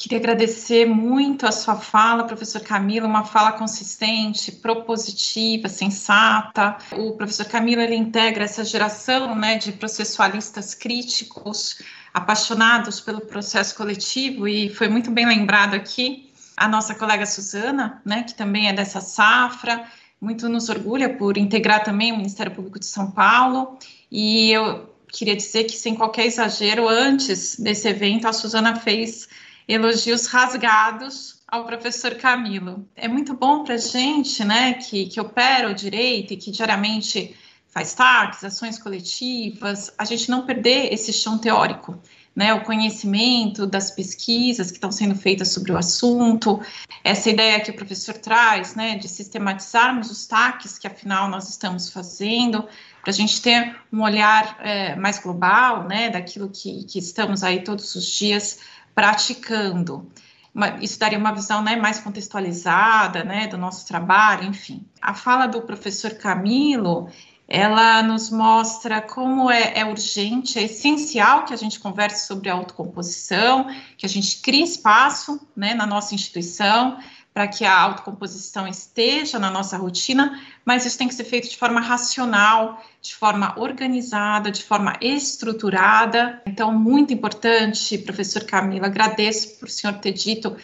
Queria agradecer muito a sua fala, professor Camilo, uma fala consistente, propositiva, sensata. O professor Camilo ele integra essa geração né, de processualistas críticos, apaixonados pelo processo coletivo, e foi muito bem lembrado aqui a nossa colega Suzana, né, que também é dessa safra, muito nos orgulha por integrar também o Ministério Público de São Paulo, e eu queria dizer que, sem qualquer exagero, antes desse evento, a Suzana fez elogios rasgados ao professor Camilo. É muito bom para a gente, né, que, que opera o direito e que diariamente faz taques, ações coletivas, a gente não perder esse chão teórico, né, o conhecimento das pesquisas que estão sendo feitas sobre o assunto, essa ideia que o professor traz, né, de sistematizarmos os taques que afinal nós estamos fazendo, para a gente ter um olhar é, mais global, né, daquilo que, que estamos aí todos os dias praticando. isso daria uma visão né, mais contextualizada né, do nosso trabalho, enfim. A fala do professor Camilo, ela nos mostra como é, é, urgente, é essencial que a gente converse sobre a autocomposição, que a gente crie espaço né, na nossa instituição para que a autocomposição esteja na nossa rotina, mas isso tem que ser feito de forma racional, de forma organizada, de forma estruturada. Então, muito importante, professor Camila, agradeço por o senhor ter dito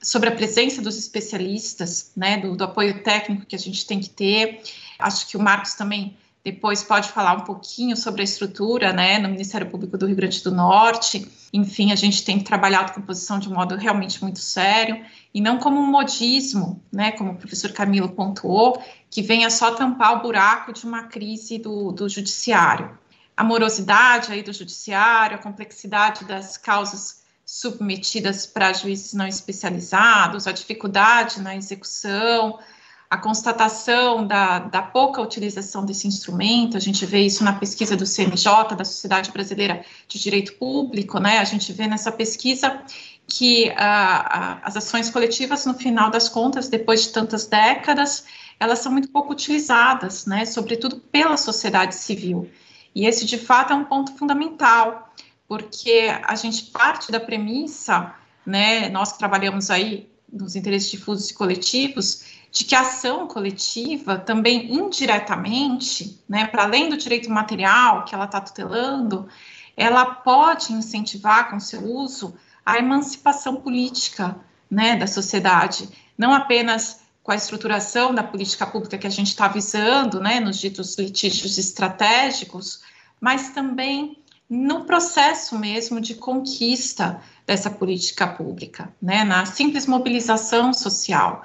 sobre a presença dos especialistas, né, do, do apoio técnico que a gente tem que ter. Acho que o Marcos também depois pode falar um pouquinho sobre a estrutura, né, no Ministério Público do Rio Grande do Norte. Enfim, a gente tem a composição de um modo realmente muito sério e não como um modismo, né, como o professor Camilo pontuou, que venha só tampar o buraco de uma crise do, do judiciário. A morosidade aí do judiciário, a complexidade das causas submetidas para juízes não especializados, a dificuldade na execução, a constatação da, da, pouca utilização desse instrumento, a gente vê isso na pesquisa do CNJ, da Sociedade Brasileira de Direito Público, né? A gente vê nessa pesquisa que as ações coletivas, no final das contas, depois de tantas décadas, elas são muito pouco utilizadas, né? Sobretudo pela sociedade civil. E esse, de fato, é um ponto fundamental, porque a gente parte da premissa, né? Nós que trabalhamos aí nos interesses difusos e coletivos, de que a ação coletiva também indiretamente, né, para além do direito material que ela está tutelando, ela pode incentivar com seu uso a emancipação política, né, da sociedade, não apenas com a estruturação da política pública que a gente está visando, né, nos ditos litígios estratégicos, mas também no processo mesmo de conquista dessa política pública, né, na simples mobilização social.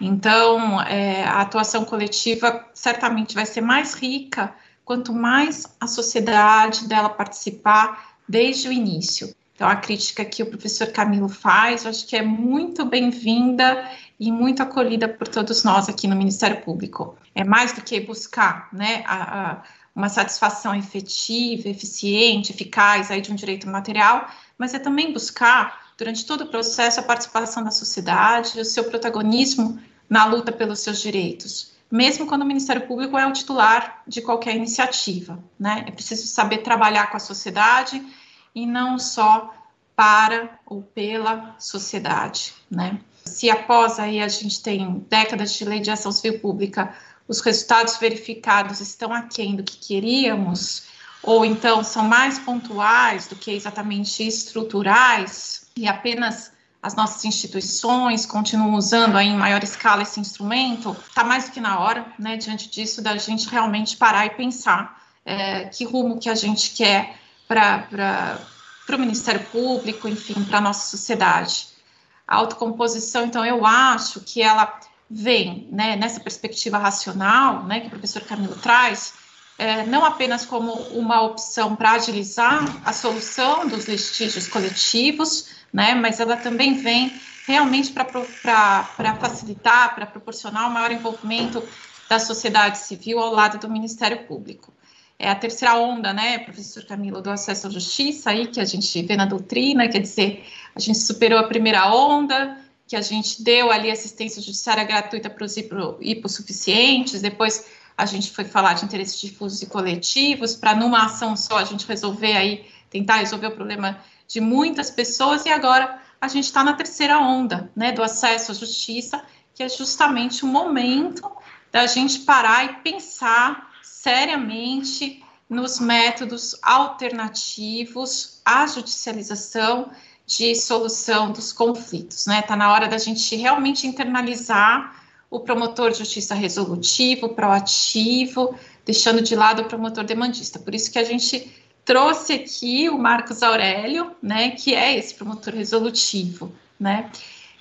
Então, é, a atuação coletiva certamente vai ser mais rica quanto mais a sociedade dela participar desde o início. Então, a crítica que o professor Camilo faz, eu acho que é muito bem-vinda e muito acolhida por todos nós aqui no Ministério Público. É mais do que buscar né, a, a, uma satisfação efetiva, eficiente, eficaz aí de um direito material, mas é também buscar durante todo o processo, a participação da sociedade, o seu protagonismo na luta pelos seus direitos, mesmo quando o Ministério Público é o titular de qualquer iniciativa, né? É preciso saber trabalhar com a sociedade e não só para ou pela sociedade, né? Se após aí a gente tem décadas de lei de ação civil pública, os resultados verificados estão aquém do que queríamos, ou então são mais pontuais do que exatamente estruturais, e apenas as nossas instituições continuam usando aí em maior escala esse instrumento, está mais do que na hora, né, diante disso, da gente realmente parar e pensar é, que rumo que a gente quer para o Ministério Público, enfim, para a nossa sociedade. A autocomposição, então, eu acho que ela vem né, nessa perspectiva racional, né, que o professor Camilo traz, é, não apenas como uma opção para agilizar a solução dos litígios coletivos, né, mas ela também vem realmente para facilitar, para proporcionar um maior envolvimento da sociedade civil ao lado do Ministério Público. É a terceira onda, né, professor Camilo, do acesso à justiça aí que a gente vê na doutrina, quer dizer, a gente superou a primeira onda, que a gente deu ali assistência judiciária gratuita para os hipossuficientes, depois a gente foi falar de interesses difusos e coletivos, para numa ação só a gente resolver aí, tentar resolver o problema de muitas pessoas, e agora a gente está na terceira onda, né, do acesso à justiça, que é justamente o momento da gente parar e pensar seriamente nos métodos alternativos à judicialização de solução dos conflitos, né? Está na hora da gente realmente internalizar o promotor de justiça resolutivo, proativo, deixando de lado o promotor demandista. Por isso que a gente trouxe aqui o Marcos Aurélio, né, que é esse promotor resolutivo, né?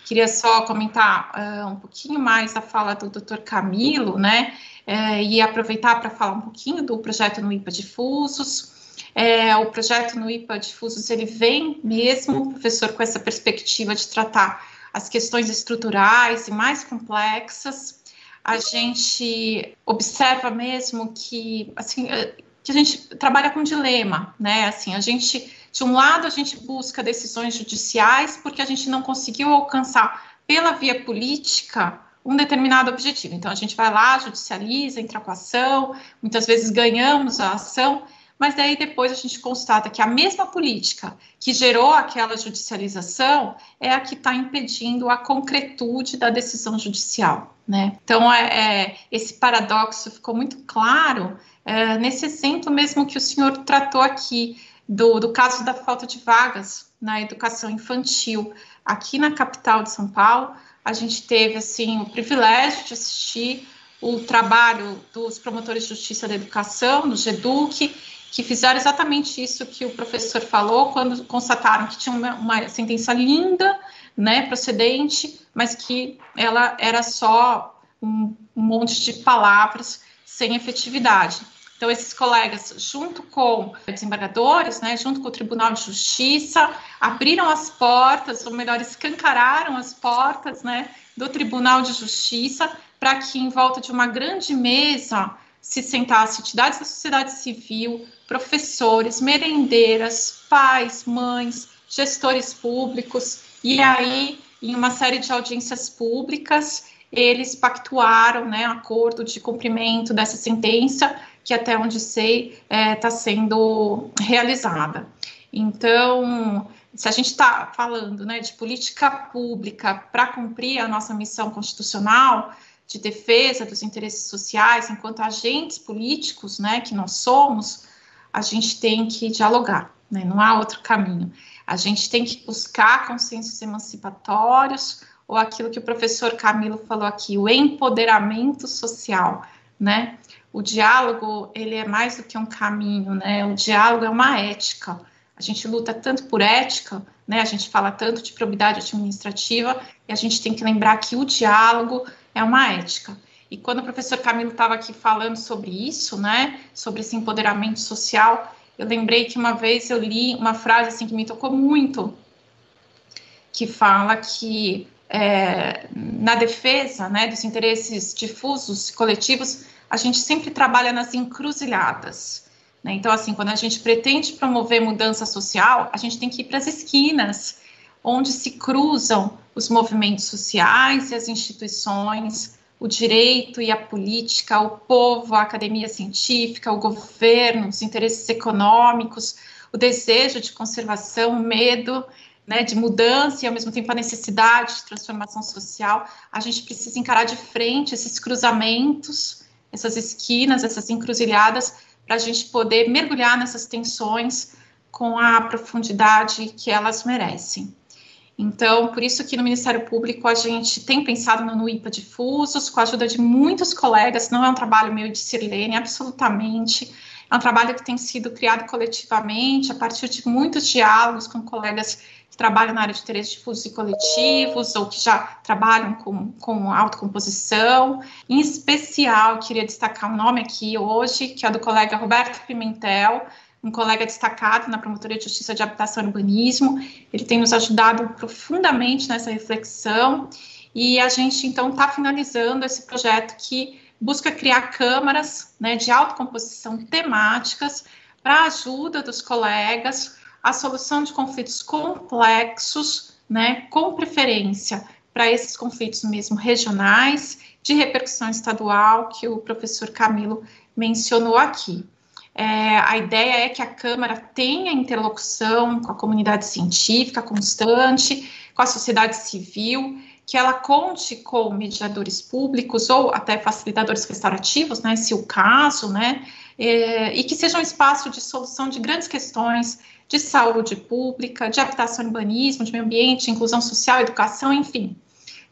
Queria só comentar uh, um pouquinho mais a fala do Dr. Camilo, né? É, e aproveitar para falar um pouquinho do projeto no IPA Difusos. É, o projeto no IPA Difusos ele vem mesmo, professor, com essa perspectiva de tratar as questões estruturais e mais complexas. A gente observa mesmo que, assim, eh, que a gente trabalha com dilema, né? Assim, a gente, de um lado, a gente busca decisões judiciais porque a gente não conseguiu alcançar pela via política um determinado objetivo. Então, a gente vai lá, judicializa, entra com a ação, muitas vezes ganhamos a ação, mas daí depois a gente constata que a mesma política que gerou aquela judicialização é a que está impedindo a concretude da decisão judicial. Né? Então, é, é, esse paradoxo ficou muito claro é, nesse exemplo mesmo que o senhor tratou aqui, do, do caso da falta de vagas na educação infantil. Aqui na capital de São Paulo, a gente teve assim o privilégio de assistir o trabalho dos promotores de justiça da educação, do GEDUC, que fizeram exatamente isso que o professor falou, quando constataram que tinha uma, uma sentença linda, né, procedente, mas que ela era só um, um monte de palavras sem efetividade. Então, esses colegas, junto com desembargadores, né, junto com o Tribunal de Justiça, abriram as portas, ou melhor, escancararam as portas né, do Tribunal de Justiça para que, em volta de uma grande mesa, se sentasse entidades da sociedade civil, professores, merendeiras, pais, mães, gestores públicos, e aí, em uma série de audiências públicas, eles pactuaram né, acordo de cumprimento dessa sentença que até onde sei está é, tá sendo realizada. Então, se a gente está falando né, de política pública para cumprir a nossa missão constitucional de defesa dos interesses sociais, enquanto agentes políticos, né, que nós somos, a gente tem que dialogar, né, não há outro caminho. A gente tem que buscar consensos emancipatórios, ou aquilo que o professor Camilo falou aqui, o empoderamento social, né? o diálogo ele é mais do que um caminho, né? O diálogo é uma ética. A gente luta tanto por ética, né? A gente fala tanto de probidade administrativa e a gente tem que lembrar que o diálogo é uma ética. E quando o professor Camilo estava aqui falando sobre isso, né? Sobre esse empoderamento social, eu lembrei que uma vez eu li uma frase assim que me tocou muito, que fala que é, na defesa, né, dos interesses difusos coletivos a gente sempre trabalha nas encruzilhadas. Né? Então, assim, quando a gente pretende promover mudança social, a gente tem que ir para as esquinas, onde se cruzam os movimentos sociais e as instituições, o direito e a política, o povo, a academia científica, o governo, os interesses econômicos, o desejo de conservação, o medo né, de mudança e ao mesmo tempo a necessidade de transformação social. A gente precisa encarar de frente esses cruzamentos essas esquinas, essas encruzilhadas, para a gente poder mergulhar nessas tensões com a profundidade que elas merecem. Então, por isso que no Ministério Público a gente tem pensado no IPA Difusos, com a ajuda de muitos colegas, não é um trabalho meu de Sirlene, absolutamente, é um trabalho que tem sido criado coletivamente, a partir de muitos diálogos com colegas que trabalham na área de interesses difusos e coletivos, ou que já trabalham com, com autocomposição. Em especial, queria destacar um nome aqui hoje, que é do colega Roberto Pimentel, um colega destacado na Promotoria de Justiça de Habitação e Urbanismo. Ele tem nos ajudado profundamente nessa reflexão. E a gente, então, está finalizando esse projeto que busca criar câmaras né, de autocomposição temáticas para a ajuda dos colegas a solução de conflitos complexos, né, com preferência para esses conflitos mesmo regionais, de repercussão estadual, que o professor Camilo mencionou aqui. É, a ideia é que a Câmara tenha interlocução com a comunidade científica constante, com a sociedade civil, que ela conte com mediadores públicos ou até facilitadores restaurativos, né, se o caso, né, é, e que seja um espaço de solução de grandes questões de saúde pública, de habitação urbanismo, de meio ambiente, inclusão social, educação, enfim,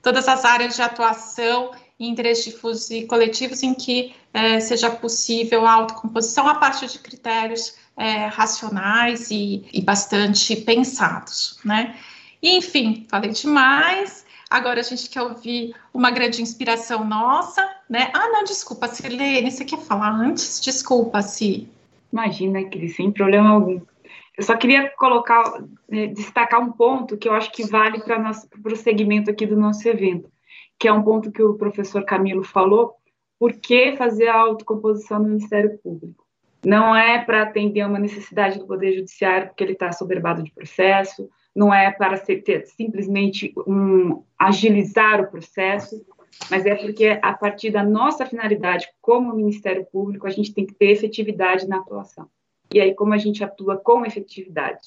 todas as áreas de atuação em interesses difusos e coletivos em que é, seja possível a autocomposição a partir de critérios é, racionais e, e, bastante pensados, né? E, enfim, falei demais. Agora a gente quer ouvir uma grande inspiração nossa, né? Ah, não, desculpa, Sirlene, você quer falar antes? Desculpa, Si. Imagina, Cris, sem problema algum. Eu só queria colocar, né, destacar um ponto que eu acho que vale para o segmento aqui do nosso evento, que é um ponto que o professor Camilo falou, por que fazer a autocomposição no Ministério Público? Não é para atender uma necessidade do Poder Judiciário, porque ele está soberbado de processo, não é para ser, ter, simplesmente um, agilizar o processo, mas é porque a partir da nossa finalidade como Ministério Público, a gente tem que ter efetividade na atuação. E aí, como a gente atua com efetividade?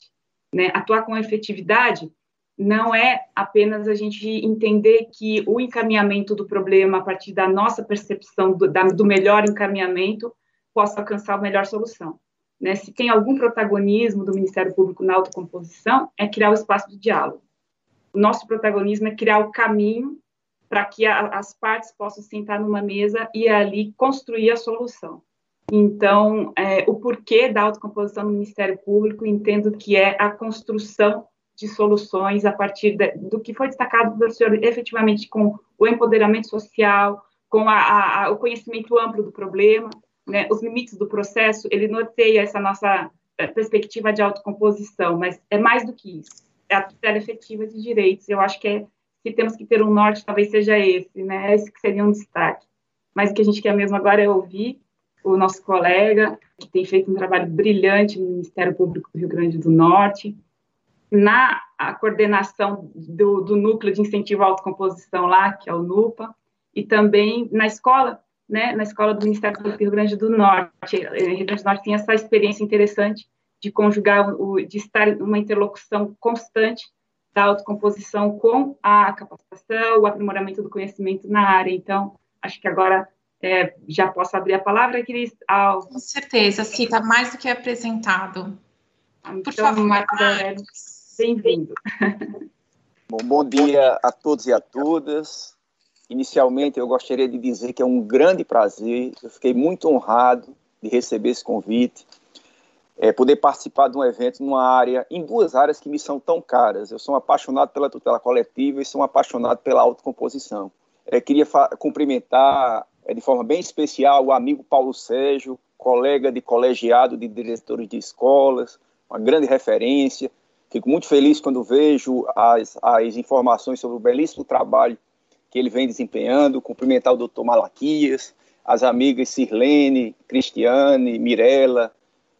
Né? Atuar com efetividade não é apenas a gente entender que o encaminhamento do problema, a partir da nossa percepção do, da, do melhor encaminhamento, possa alcançar a melhor solução. Né? Se tem algum protagonismo do Ministério Público na autocomposição, é criar o espaço de diálogo. O nosso protagonismo é criar o caminho para que a, as partes possam sentar numa mesa e ali construir a solução. Então, é, o porquê da autocomposição no Ministério Público, entendo que é a construção de soluções a partir de, do que foi destacado pelo senhor, efetivamente com o empoderamento social, com a, a, o conhecimento amplo do problema, né, os limites do processo, ele norteia essa nossa é, perspectiva de autocomposição, mas é mais do que isso, é a tutela efetiva de direitos, eu acho que é, se temos que ter um norte, talvez seja esse, né, esse que seria um destaque, mas o que a gente quer mesmo agora é ouvir o nosso colega, que tem feito um trabalho brilhante no Ministério Público do Rio Grande do Norte, na coordenação do, do Núcleo de Incentivo à Autocomposição lá, que é o NUPA, e também na escola, né, na escola do Ministério do Rio Grande do Norte. O Rio Grande do Norte tem essa experiência interessante de conjugar, o, de estar uma interlocução constante da autocomposição com a capacitação, o aprimoramento do conhecimento na área. Então, acho que agora é, já posso abrir a palavra, Cris? Ao... Com certeza, Cita, mais do que apresentado. Então, Por favor, Marcos bem-vindo. Bom, bom dia a todos e a todas. Inicialmente, eu gostaria de dizer que é um grande prazer, eu fiquei muito honrado de receber esse convite, é, poder participar de um evento numa área, em duas áreas que me são tão caras. Eu sou um apaixonado pela tutela coletiva e sou um apaixonado pela autocomposição. É, queria cumprimentar é, de forma bem especial o amigo Paulo Sérgio, colega de colegiado de diretores de escolas, uma grande referência. Fico muito feliz quando vejo as, as informações sobre o belíssimo trabalho que ele vem desempenhando. Cumprimentar o doutor Malaquias, as amigas Sirlene, Cristiane, Mirella,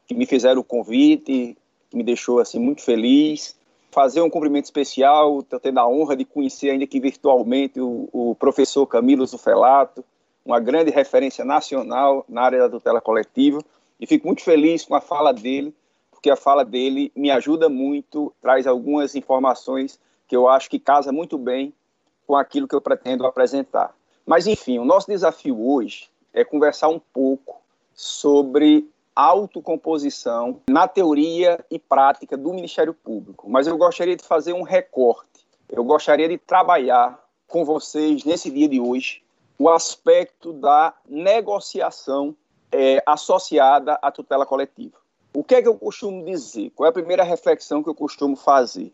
que me fizeram o convite, que me deixou assim muito feliz. Fazer um cumprimento especial, estou tendo a honra de conhecer, ainda que virtualmente, o, o professor Camilo Zufelato, uma grande referência nacional na área da tutela coletiva, e fico muito feliz com a fala dele, porque a fala dele me ajuda muito, traz algumas informações que eu acho que casa muito bem com aquilo que eu pretendo apresentar. Mas, enfim, o nosso desafio hoje é conversar um pouco sobre autocomposição na teoria e prática do Ministério Público. Mas eu gostaria de fazer um recorte. Eu gostaria de trabalhar com vocês nesse dia de hoje o aspecto da negociação é, associada à tutela coletiva. O que é que eu costumo dizer? Qual é a primeira reflexão que eu costumo fazer?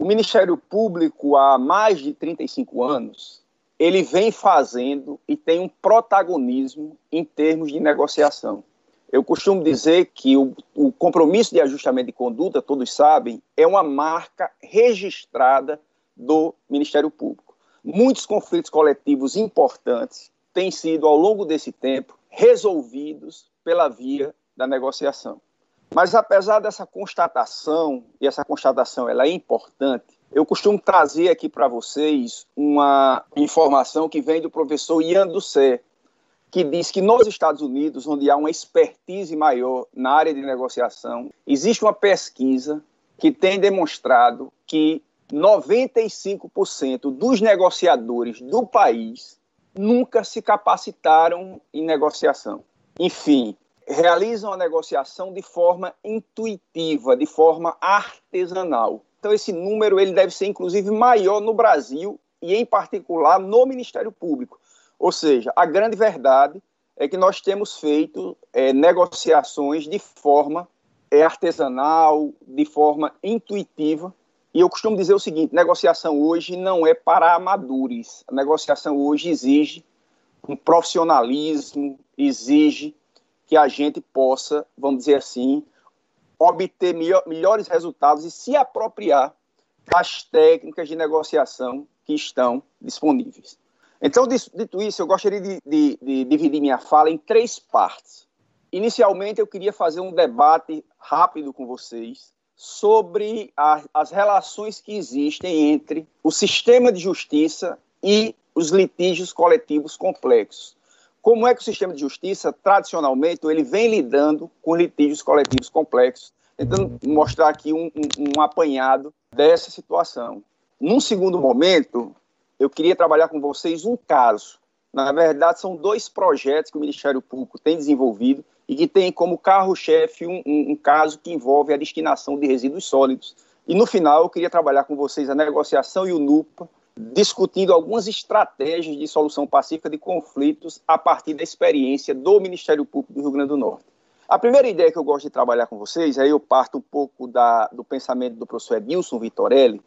O Ministério Público, há mais de 35 anos, ele vem fazendo e tem um protagonismo em termos de negociação. Eu costumo dizer que o, o compromisso de ajustamento de conduta, todos sabem, é uma marca registrada do Ministério Público muitos conflitos coletivos importantes têm sido, ao longo desse tempo, resolvidos pela via da negociação. Mas apesar dessa constatação, e essa constatação ela é importante, eu costumo trazer aqui para vocês uma informação que vem do professor Ian Dussé, que diz que nos Estados Unidos, onde há uma expertise maior na área de negociação, existe uma pesquisa que tem demonstrado que 95% dos negociadores do país nunca se capacitaram em negociação. Enfim, realizam a negociação de forma intuitiva, de forma artesanal. Então esse número ele deve ser inclusive maior no Brasil e em particular no Ministério Público. Ou seja, a grande verdade é que nós temos feito é, negociações de forma é, artesanal, de forma intuitiva, E eu costumo dizer o seguinte: negociação hoje não é para amadores. A negociação hoje exige um profissionalismo, exige que a gente possa, vamos dizer assim, obter melhor, melhores resultados e se apropriar das técnicas de negociação que estão disponíveis. Então, dito isso, eu gostaria de, de, de dividir minha fala em três partes. Inicialmente, eu queria fazer um debate rápido com vocês sobre a, as relações que existem entre o sistema de justiça e os litígios coletivos complexos. Como é que o sistema de justiça, tradicionalmente, ele vem lidando com litígios coletivos complexos, tentando mostrar aqui um, um, um apanhado dessa situação. Num segundo momento, eu queria trabalhar com vocês um caso. Na verdade, são dois projetos que o Ministério Público tem desenvolvido e que tem como carro-chefe um, um, um, caso que envolve a destinação de resíduos sólidos. E no final, eu queria trabalhar com vocês a negociação e o NUPA, discutindo algumas estratégias de solução pacífica de conflitos a partir da experiência do Ministério Público do Rio Grande do Norte. A primeira ideia que eu gosto de trabalhar com vocês, aí eu parto um pouco da, do pensamento do professor Edilson Vitorelli,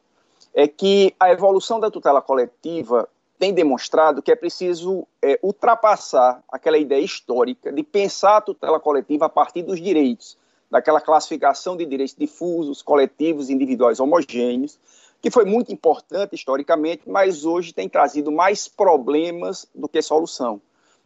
é que a evolução da tutela coletiva tem demonstrado que é preciso é, ultrapassar aquela ideia histórica de pensar a tutela coletiva a partir dos direitos, daquela classificação de direitos difusos, coletivos, individuais homogêneos, que foi muito importante historicamente, mas hoje tem trazido mais problemas do que solução.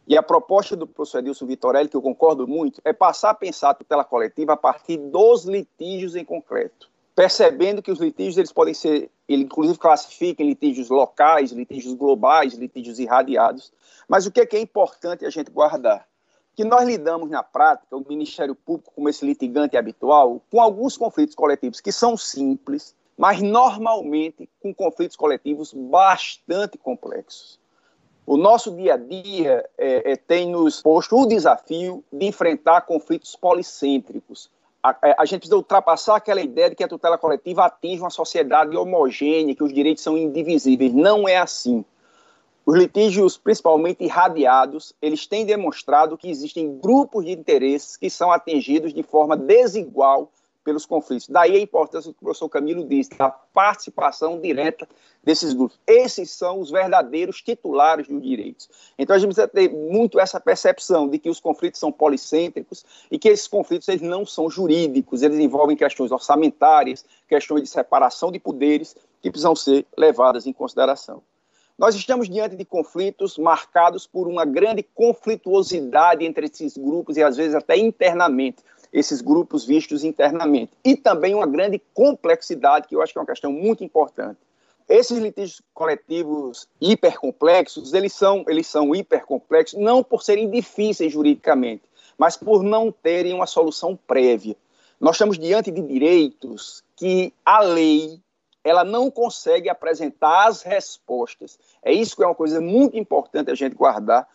E a proposta do professor Edilson Vitorelli, que eu concordo muito, é passar a pensar a tutela coletiva a partir dos litígios em concreto percebendo que os litígios eles podem ser, ele inclusive classifica em litígios locais, litígios globais, litígios irradiados. Mas o que é, que é importante a gente guardar? Que nós lidamos na prática, o Ministério Público, como esse litigante habitual, com alguns conflitos coletivos que são simples, mas normalmente com conflitos coletivos bastante complexos. O nosso dia a dia é, é, tem nos posto o desafio de enfrentar conflitos policêntricos, a, é, a, gente precisa ultrapassar aquela ideia de que a tutela coletiva atinge uma sociedade homogênea, que os direitos são indivisíveis. Não é assim. Os litígios, principalmente irradiados, eles têm demonstrado que existem grupos de interesses que são atingidos de forma desigual pelos conflitos. Daí a importância do que o professor Camilo disse, da participação direta desses grupos. Esses são os verdadeiros titulares dos direitos. Então a gente precisa ter muito essa percepção de que os conflitos são policêntricos e que esses conflitos eles não são jurídicos, eles envolvem questões orçamentárias, questões de separação de poderes que precisam ser levadas em consideração. Nós estamos diante de conflitos marcados por uma grande conflituosidade entre esses grupos e às vezes até internamente esses grupos vistos internamente. E também uma grande complexidade, que eu acho que é uma questão muito importante. Esses litígios coletivos hipercomplexos, eles são, eles são hipercomplexos não por serem difíceis juridicamente, mas por não terem uma solução prévia. Nós estamos diante de direitos que a lei ela não consegue apresentar as respostas. É isso que é uma coisa muito importante a gente guardar,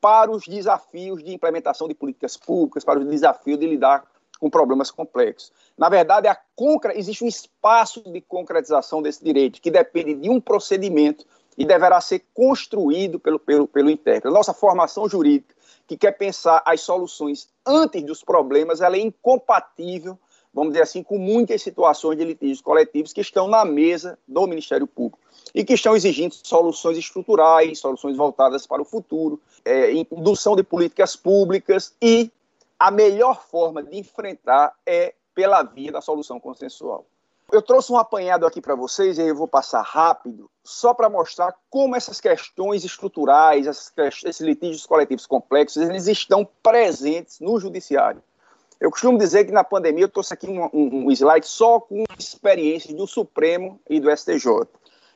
para os desafios de implementação de políticas públicas, para o desafio de lidar com problemas complexos. Na verdade, a concre... existe um espaço de concretização desse direito que depende de um procedimento e deverá ser construído pelo, pelo, pelo intérprete. Nossa formação jurídica, que quer pensar as soluções antes dos problemas, ela é incompatível vamos dizer assim, com muitas situações de litígios coletivos que estão na mesa do Ministério Público e que estão exigindo soluções estruturais, soluções voltadas para o futuro, é, indução de políticas públicas e a melhor forma de enfrentar é pela via da solução consensual. Eu trouxe um apanhado aqui para vocês, e eu vou passar rápido, só para mostrar como essas questões estruturais, esses litígios coletivos complexos, eles estão presentes no judiciário. Eu costumo dizer que na pandemia eu trouxe aqui um, um, slide só com experiências do Supremo e do STJ.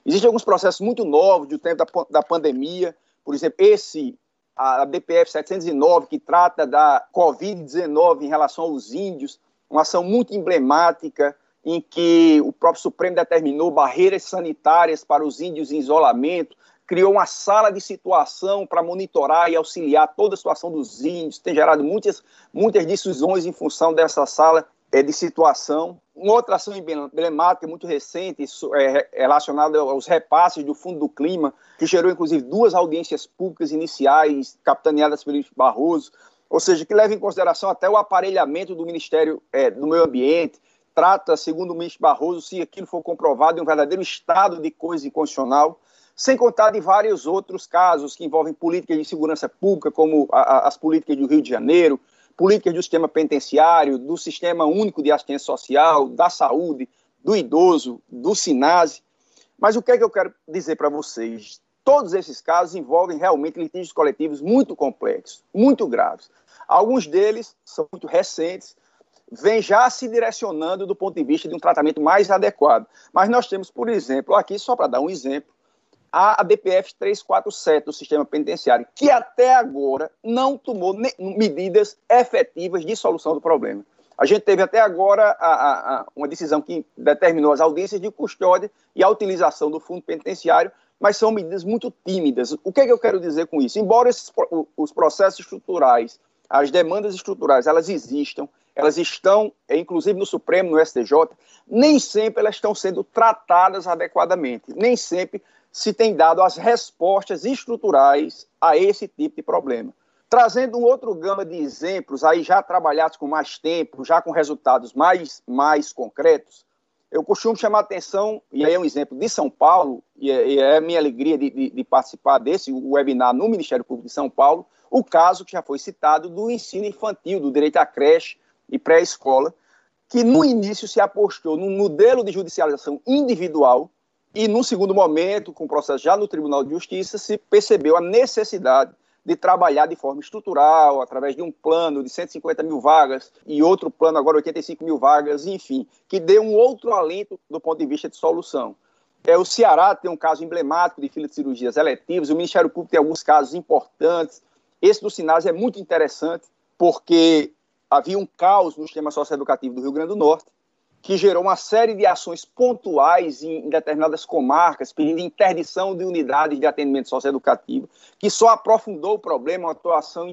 Existem alguns processos muito novos do tempo da, da pandemia, por exemplo, esse, a DPF 709, que trata da Covid-19 em relação aos índios, uma ação muito emblemática em que o próprio Supremo determinou barreiras sanitárias para os índios em isolamento, criou uma sala de situação para monitorar e auxiliar toda a situação dos índios, tem gerado muitas, muitas decisões em função dessa sala é, de situação. Uma outra ação emblemática, muito recente, é, relacionada aos repasses do Fundo do Clima, que gerou inclusive duas audiências públicas iniciais, capitaneadas pelo Barroso, ou seja, que leva em consideração até o aparelhamento do Ministério é, do Meio Ambiente, trata, segundo o ministro Barroso, se aquilo for comprovado, de um verdadeiro estado de coisa inconstitucional, sem contar de vários outros casos que envolvem políticas de segurança pública, como a, a, as políticas do Rio de Janeiro, políticas do sistema penitenciário, do sistema único de assistência social, da saúde, do idoso, do SINASE. Mas o que é que eu quero dizer para vocês? Todos esses casos envolvem realmente litígios coletivos muito complexos, muito graves. Alguns deles são muito recentes, vêm já se direcionando do ponto de vista de um tratamento mais adequado. Mas nós temos, por exemplo, aqui, só para dar um exemplo, a DPF 347 do sistema penitenciário, que até agora não tomou medidas efetivas de solução do problema. A gente teve até agora a, a, a, uma decisão que determinou as audiências de custódia e a utilização do fundo penitenciário, mas são medidas muito tímidas. O que, é que eu quero dizer com isso? Embora esses, os processos estruturais, as demandas estruturais, elas existam, elas estão, inclusive no Supremo, no STJ, nem sempre elas estão sendo tratadas adequadamente, nem sempre se tem dado as respostas estruturais a esse tipo de problema. Trazendo um outro gama de exemplos, aí já trabalhados com mais tempo, já com resultados mais, mais concretos, eu costumo chamar a atenção, e aí é um exemplo de São Paulo, e é, e é minha alegria de, de, de, participar desse webinar no Ministério Público de São Paulo, o caso que já foi citado do ensino infantil, do direito à creche e pré-escola, que no início se apostou num modelo de judicialização individual, e, num segundo momento, com o processo já no Tribunal de Justiça, se percebeu a necessidade de trabalhar de forma estrutural, através de um plano de 150 mil vagas e outro plano agora 85 mil vagas, enfim, que dê um outro alento do ponto de vista de solução. É, o Ceará tem um caso emblemático de fila de cirurgias eletivas, o Ministério Público tem alguns casos importantes. Esse do Sinais é muito interessante, porque havia um caos no sistema socioeducativo do Rio Grande do Norte, que gerou uma série de ações pontuais em, determinadas comarcas, pedindo interdição de unidades de atendimento socioeducativo, que só aprofundou o problema, uma atuação,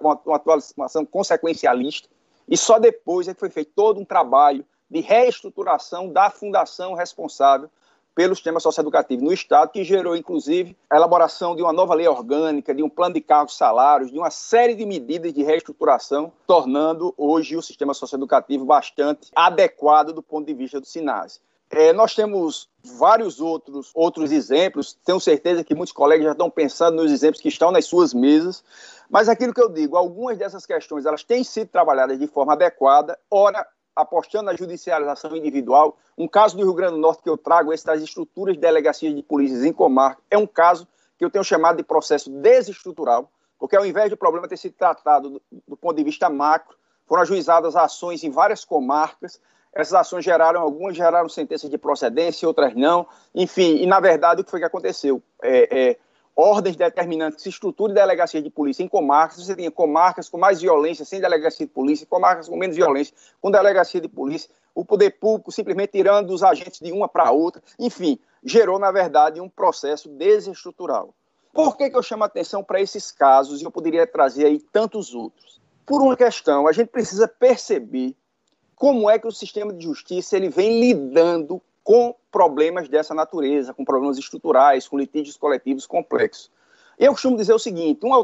uma, uma atuação consequencialista, e só depois é que foi feito todo um trabalho de reestruturação da fundação responsável pelo sistema socioeducativo no Estado, que gerou, inclusive, a elaboração de uma nova lei orgânica, de um plano de cargos salários, de uma série de medidas de reestruturação, tornando hoje o sistema socioeducativo bastante adequado do ponto de vista do SINASE. É, nós temos vários outros, outros exemplos, tenho certeza que muitos colegas já estão pensando nos exemplos que estão nas suas mesas, mas aquilo que eu digo, algumas dessas questões elas têm sido trabalhadas de forma adequada, ora apostando na judicialização individual. Um caso do Rio Grande do Norte que eu trago, esse das estruturas de delegacias de polícias em comarca, é um caso que eu tenho chamado de processo desestrutural, porque ao invés do problema ter sido tratado do, do ponto de vista macro, foram ajuizadas ações em várias comarcas, essas ações geraram, algumas geraram sentenças de procedência, outras não, enfim, e na verdade o que foi que aconteceu? É, é, ordens determinantes que se estruture delegacia de polícia em comarcas, você tinha comarcas com mais violência sem delegacia de polícia, comarcas com menos violência com delegacia de polícia, o poder público simplesmente tirando os agentes de uma para outra, enfim, gerou, na verdade, um processo desestrutural. Por que, que eu chamo a atenção para esses casos e eu poderia trazer aí tantos outros? Por uma questão, a gente precisa perceber como é que o sistema de justiça ele vem lidando com problemas dessa natureza, com problemas estruturais, com litígios coletivos complexos. Eu costumo dizer o seguinte: uma,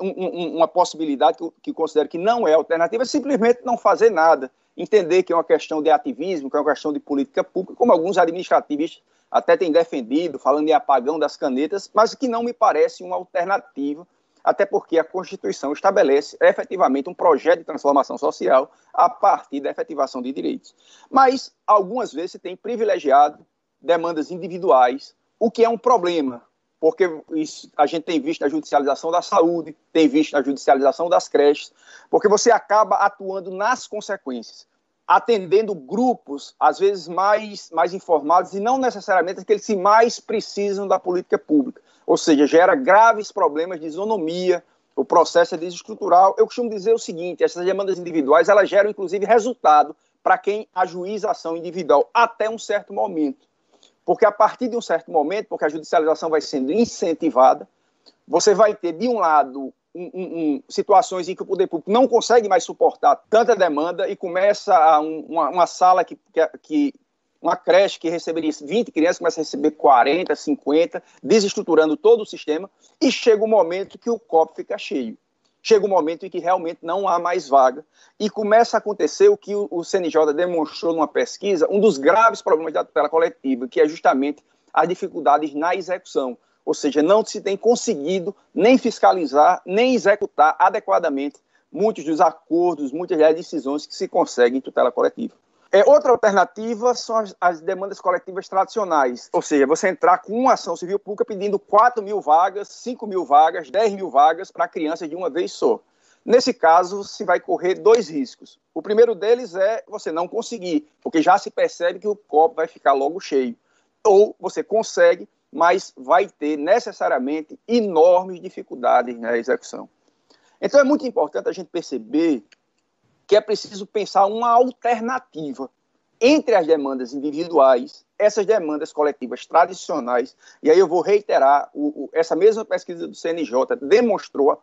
um, uma possibilidade que, eu, que considero que não é alternativa é simplesmente não fazer nada, entender que é uma questão de ativismo, que é uma questão de política pública, como alguns administrativistas até têm defendido, falando em apagão das canetas, mas que não me parece uma alternativa até porque a Constituição estabelece efetivamente um projeto de transformação social a partir da efetivação de direitos. Mas, algumas vezes, se tem privilegiado demandas individuais, o que é um problema, porque isso, a gente tem visto a judicialização da saúde, tem visto a judicialização das creches, porque você acaba atuando nas consequências, atendendo grupos, às vezes mais, mais informados, e não necessariamente aqueles que mais precisam da política pública ou seja, gera graves problemas de isonomia, o processo é desestrutural. Eu costumo dizer o seguinte, essas demandas individuais, elas geram, inclusive, resultado para quem ajuiza a ação individual, até um certo momento. Porque a partir de um certo momento, porque a judicialização vai sendo incentivada, você vai ter, de um lado, um, um, situações em que o poder público não consegue mais suportar tanta demanda e começa a uma, uma, sala que, que, uma creche que receberia 20 crianças começa a receber 40, 50, desestruturando todo o sistema, e chega um momento que o copo fica cheio. chega um momento em que realmente não há mais vaga e começa a acontecer o que o, CNJ demonstrou numa pesquisa, um dos graves problemas da tutela coletiva, que é justamente as dificuldades na execução, ou seja, não se tem conseguido nem fiscalizar, nem executar adequadamente muitos dos acordos, muitas das decisões que se conseguem em tutela coletiva. É, outra alternativa são as, as, demandas coletivas tradicionais, ou seja, você entrar com uma ação civil pública pedindo 4 mil vagas, 5 mil vagas, 10 mil vagas para crianças de uma vez só. Nesse caso, se vai correr dois riscos. O primeiro deles é você não conseguir, porque já se percebe que o copo vai ficar logo cheio. Ou você consegue, mas vai ter necessariamente enormes dificuldades na execução. Então é muito importante a gente perceber que é preciso pensar uma alternativa entre as demandas individuais, essas demandas coletivas tradicionais, e aí eu vou reiterar, o, o, essa mesma pesquisa do CNJ demonstrou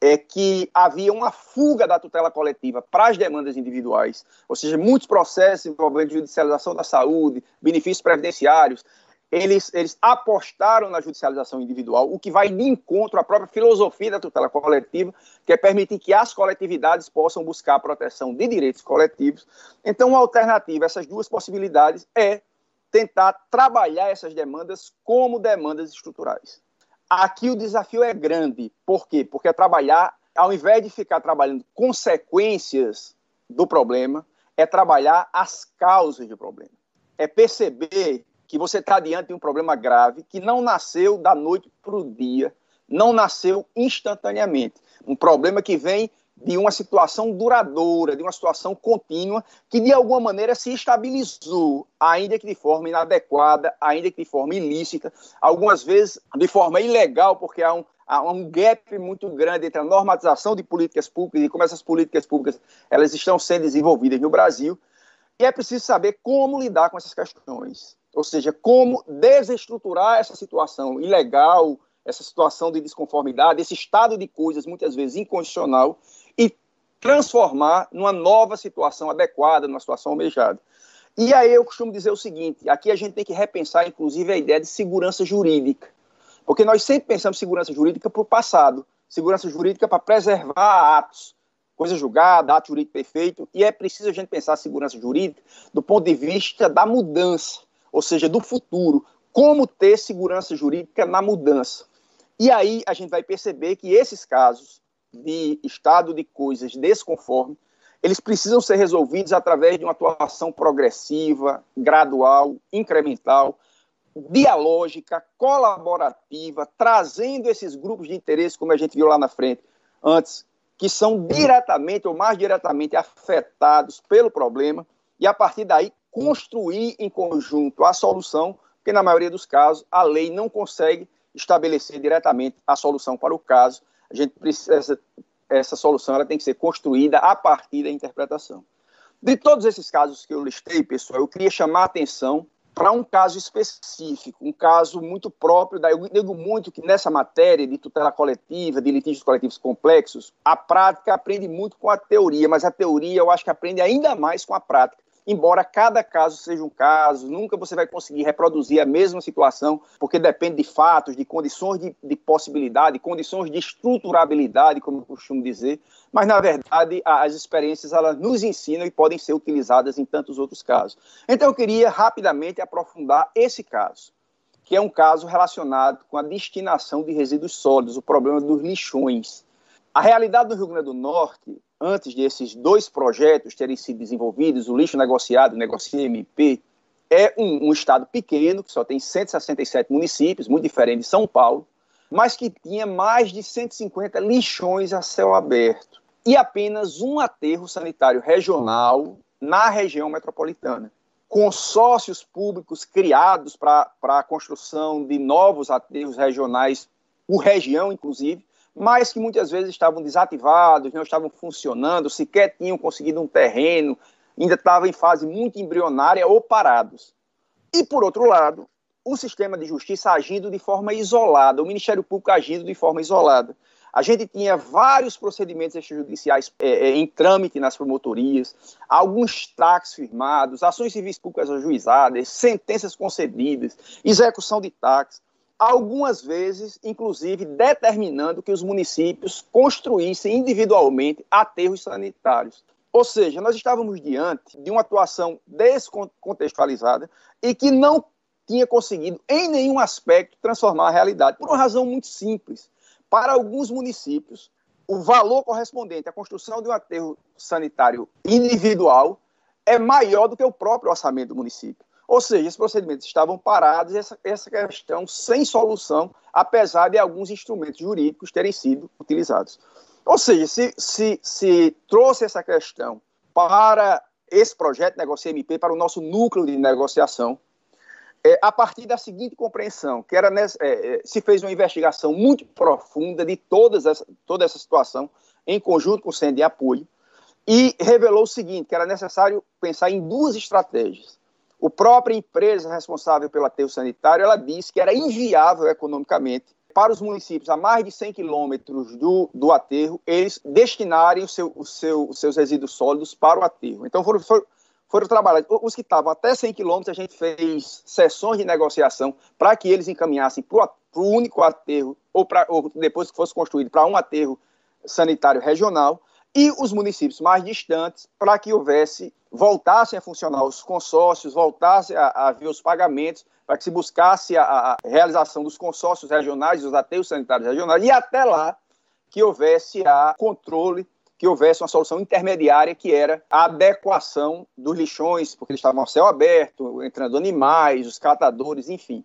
é que havia uma fuga da tutela coletiva para as demandas individuais, ou seja, muitos processos envolvendo judicialização da saúde, benefícios previdenciários, eles, eles apostaram na judicialização individual, o que vai de encontro à própria filosofia da tutela coletiva, que é permitir que as coletividades possam buscar a proteção de direitos coletivos. Então, uma alternativa a essas duas possibilidades é tentar trabalhar essas demandas como demandas estruturais. Aqui o desafio é grande. Por quê? Porque é trabalhar, ao invés de ficar trabalhando consequências do problema, é trabalhar as causas do problema. É perceber que você está diante de um problema grave que não nasceu da noite para o dia, não nasceu instantaneamente. Um problema que vem de uma situação duradoura, de uma situação contínua, que de alguma maneira se estabilizou, ainda que de forma inadequada, ainda que de forma ilícita, algumas vezes de forma ilegal, porque há um, há um gap muito grande entre a normatização de políticas públicas e como essas políticas públicas elas estão sendo desenvolvidas no Brasil. E é preciso saber como lidar com essas questões. Ou seja, como desestruturar essa situação ilegal, essa situação de desconformidade, esse estado de coisas muitas vezes incondicional e transformar numa nova situação adequada, numa situação almejada. E aí eu costumo dizer o seguinte: aqui a gente tem que repensar, inclusive, a ideia de segurança jurídica. Porque nós sempre pensamos segurança jurídica para o passado, segurança jurídica para preservar atos, coisa julgada, ato jurídico perfeito, e é preciso a gente pensar a segurança jurídica do ponto de vista da mudança ou seja, do futuro, como ter segurança jurídica na mudança. E aí a gente vai perceber que esses casos de estado de coisas desconforme, eles precisam ser resolvidos através de uma atuação progressiva, gradual, incremental, dialógica, colaborativa, trazendo esses grupos de interesse, como a gente viu lá na frente antes, que são diretamente ou mais diretamente afetados pelo problema, e a partir daí construir em conjunto a solução, porque na maioria dos casos a lei não consegue estabelecer diretamente a solução para o caso. A gente precisa essa, solução ela tem que ser construída a partir da interpretação. De todos esses casos que eu listei, pessoal, eu queria chamar a atenção para um caso específico, um caso muito próprio. Eu digo muito que nessa matéria de tutela coletiva, de litígios coletivos complexos, a prática aprende muito com a teoria, mas a teoria eu acho que aprende ainda mais com a prática embora cada caso seja um caso, nunca você vai conseguir reproduzir a mesma situação, porque depende de fatos, de condições de, de possibilidade, condições de estruturabilidade, como eu costumo dizer, mas na verdade as experiências elas nos ensinam e podem ser utilizadas em tantos outros casos. Então eu queria rapidamente aprofundar esse caso, que é um caso relacionado com a destinação de resíduos sólidos, o problema dos lixões. A realidade do Rio Grande do Norte antes desses dois projetos terem sido desenvolvidos, o lixo negociado o negocia MP, é um, um, estado pequeno, que só tem 167 municípios, muito diferente de São Paulo, mas que tinha mais de 150 lixões a céu aberto e apenas um aterro sanitário regional na região metropolitana. Consórcios públicos criados para a construção de novos aterros regionais, por região, inclusive, mas que muitas vezes estavam desativados, não estavam funcionando, sequer tinham conseguido um terreno, ainda estavam em fase muito embrionária ou parados. E, por outro lado, o sistema de justiça agindo de forma isolada, o Ministério Público agindo de forma isolada. A gente tinha vários procedimentos extrajudiciais é, é, em trâmite nas promotorias, alguns taxas firmados, ações civis públicas ajuizadas, sentenças concedidas, execução de taxas algumas vezes, inclusive, determinando que os municípios construíssem individualmente aterros sanitários. Ou seja, nós estávamos diante de uma atuação descontextualizada e que não tinha conseguido, em nenhum aspecto, transformar a realidade, por uma razão muito simples. Para alguns municípios, o valor correspondente à construção de um aterro sanitário individual é maior do que o próprio orçamento do município. Ou seja, esses procedimentos estavam parados essa, essa questão sem solução, apesar de alguns instrumentos jurídicos terem sido utilizados. Ou seja, se, se, se trouxe essa questão para esse projeto Negócio MP, para o nosso núcleo de negociação, é, a partir da seguinte compreensão, que era é, é, se fez uma investigação muito profunda de todas toda essa situação, em conjunto com o de Apoio, e revelou o seguinte, que era necessário pensar em duas estratégias. O própria empresa responsável pelo aterro sanitário, ela disse que era inviável economicamente para os municípios a mais de 100 quilômetros do, do aterro, eles destinarem o seu, o seu, os seus resíduos sólidos para o aterro. Então, foram, foram, foram trabalhados. Os que estavam até 100 quilômetros, a gente fez sessões de negociação para que eles encaminhassem para o único aterro, ou, pra, ou depois que fosse construído, para um aterro sanitário regional, e os municípios mais distantes, para que houvesse, voltassem a funcionar os consórcios, voltassem a, a ver os pagamentos, para que se buscasse a, a, realização dos consórcios regionais, dos aterros sanitários regionais, e até lá que houvesse a controle, que houvesse uma solução intermediária, que era a adequação dos lixões, porque eles estavam ao céu aberto, entrando animais, os catadores, enfim.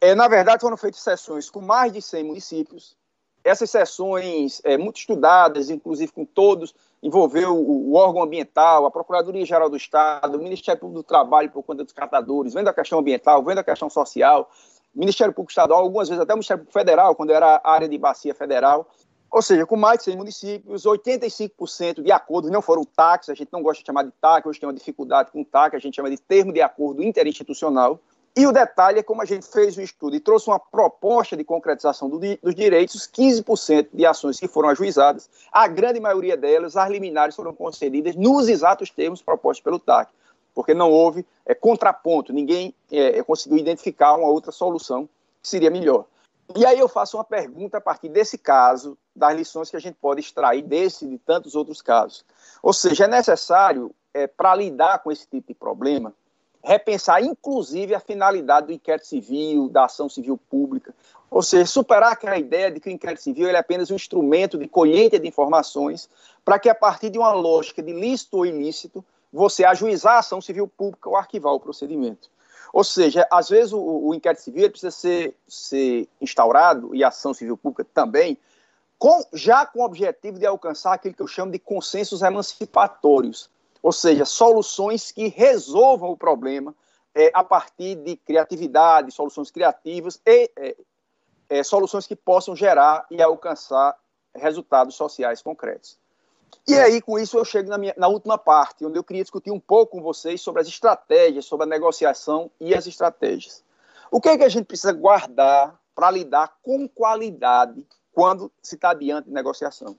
É, na verdade, foram feitas sessões com mais de 100 municípios, essas sessões, é, muito estudadas, inclusive com todos, envolveu o, o, órgão ambiental, a Procuradoria-Geral do Estado, o Ministério Público do Trabalho por conta dos catadores, vendo a questão ambiental, vendo a questão social, Ministério Público Estadual, algumas vezes até o Ministério Público Federal, quando era área de bacia federal. Ou seja, com mais de 100 municípios, 85% de acordos não foram TACs, a gente não gosta de chamar de TAC, hoje tem uma dificuldade com TAC, a gente chama de termo de acordo interinstitucional. E o detalhe é como a gente fez o estudo e trouxe uma proposta de concretização do, dos direitos, 15% de ações que foram ajuizadas, a grande maioria delas, as liminares foram concedidas nos exatos termos propostos pelo TAC, porque não houve é, contraponto, ninguém é, conseguiu identificar uma outra solução que seria melhor. E aí eu faço uma pergunta a partir desse caso, das lições que a gente pode extrair desse e de tantos outros casos. Ou seja, é necessário, é, para lidar com esse tipo de problema, repensar, inclusive, a finalidade do inquérito civil, da ação civil pública. Ou seja, superar aquela ideia de que o inquérito civil é apenas um instrumento de colheita de informações para que, a partir de uma lógica de lícito ou ilícito, você ajuizar a ação civil pública ou arquivar o procedimento. Ou seja, às vezes o, o inquérito civil precisa ser, ser instaurado, e a ação civil pública também, com, já com o objetivo de alcançar aquilo que eu chamo de consensos emancipatórios ou seja, soluções que resolvam o problema é, a partir de criatividade, soluções criativas e é, é, soluções que possam gerar e alcançar resultados sociais concretos. E aí, com isso, eu chego na, minha, na última parte, onde eu queria discutir um pouco com vocês sobre as estratégias, sobre a negociação e as estratégias. O que é que a gente precisa guardar para lidar com qualidade quando se está diante de negociação?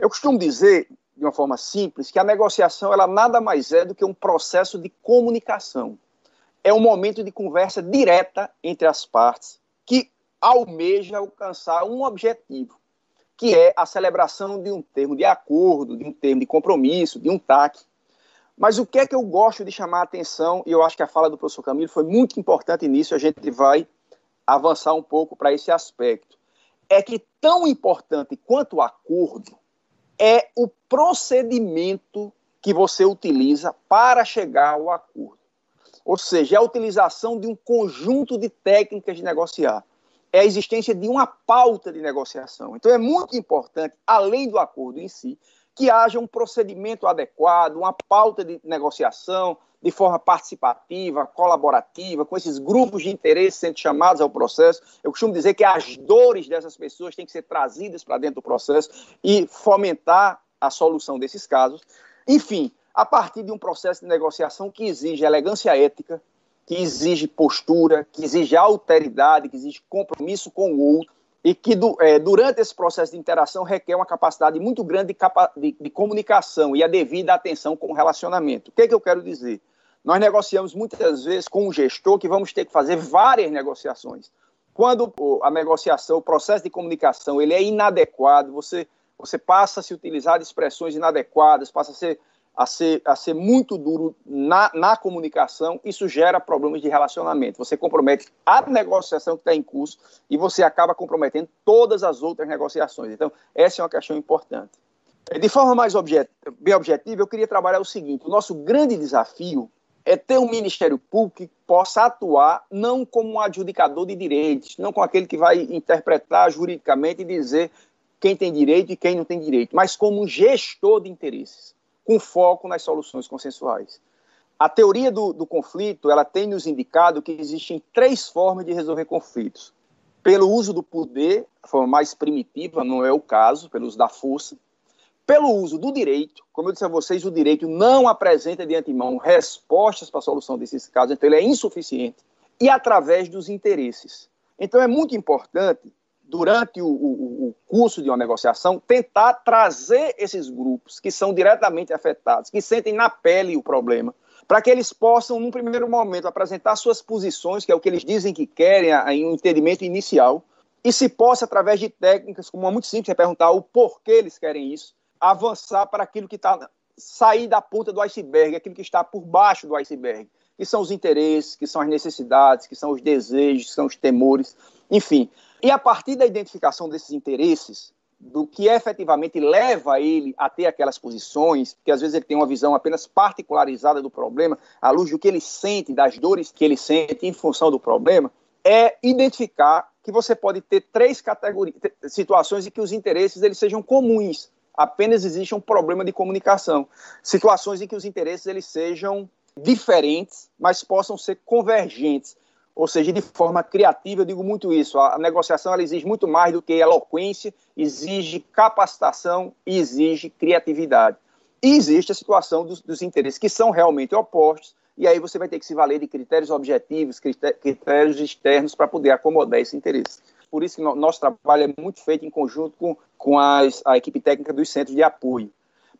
Eu costumo dizer de uma forma simples, que a negociação ela nada mais é do que um processo de comunicação. É um momento de conversa direta entre as partes que almeja alcançar um objetivo, que é a celebração de um termo de acordo, de um termo de compromisso, de um TAC. Mas o que é que eu gosto de chamar a atenção, e eu acho que a fala do professor Camilo foi muito importante nisso, a gente vai avançar um pouco para esse aspecto. É que tão importante quanto o acordo é o procedimento que você utiliza para chegar ao acordo. Ou seja, é a utilização de um conjunto de técnicas de negociar. É a existência de uma pauta de negociação. Então, é muito importante, além do acordo em si, que haja um procedimento adequado, uma pauta de negociação de forma participativa, colaborativa, com esses grupos de interesse sendo chamados ao processo. Eu costumo dizer que as dores dessas pessoas têm que ser trazidas para dentro do processo e fomentar a solução desses casos. Enfim, a partir de um processo de negociação que exige elegância ética, que exige postura, que exige alteridade, que exige compromisso com o outro, e que do, é, durante esse processo de interação requer uma capacidade muito grande de, capa de, de, comunicação e a devida atenção com o relacionamento. O que, é que eu quero dizer? Nós negociamos muitas vezes com um gestor que vamos ter que fazer várias negociações. quando a negociação, o processo de comunicação, ele é inadequado, você, você passa a se utilizar de expressões inadequadas, passa a ser, a ser, a ser muito duro na, na comunicação, isso gera problemas de relacionamento. Você compromete a negociação que está em curso e você acaba comprometendo todas as outras negociações. Então, essa é uma questão importante. De forma mais objet, bem objetiva, eu queria trabalhar o seguinte: o nosso grande desafio é ter um Ministério Público que possa atuar não como um adjudicador de direitos, não como aquele que vai interpretar juridicamente e dizer quem tem direito e quem não tem direito, mas como um gestor de interesses, com foco nas soluções consensuais. A teoria do, do conflito ela tem nos indicado que existem três formas de resolver conflitos. Pelo uso do poder, a forma mais primitiva, não é o caso, pelo uso da força, pelo uso do direito, como eu disse a vocês, o direito não apresenta de antemão respostas para a solução desses casos, então ele é insuficiente, e através dos interesses. Então é muito importante, durante o, o, o curso de uma negociação, tentar trazer esses grupos que são diretamente afetados, que sentem na pele o problema, para que eles possam, num primeiro momento, apresentar suas posições, que é o que eles dizem que querem em um entendimento inicial, e se possa, através de técnicas, como é muito simples, é perguntar o porquê eles querem isso, avançar para aquilo que está sair da ponta do iceberg, aquilo que está por baixo do iceberg, que são os interesses, que são as necessidades, que são os desejos, que são os temores, enfim. E a partir da identificação desses interesses, do que efetivamente leva ele a ter aquelas posições, que às vezes ele tem uma visão apenas particularizada do problema, à luz do que ele sente, das dores que ele sente em função do problema, é identificar que você pode ter três categorias, situações em que os interesses eles sejam comuns apenas existe um problema de comunicação. Situações em que os interesses eles sejam diferentes, mas possam ser convergentes. Ou seja, de forma criativa, eu digo muito isso. A negociação ela exige muito mais do que eloquência, exige capacitação e exige criatividade. E existe a situação dos, dos interesses que são realmente opostos, e aí você vai ter que se valer de critérios objetivos, critérios externos para poder acomodar esse interesse por isso que no, nosso trabalho é muito feito em conjunto com, com as, a equipe técnica dos centros de apoio.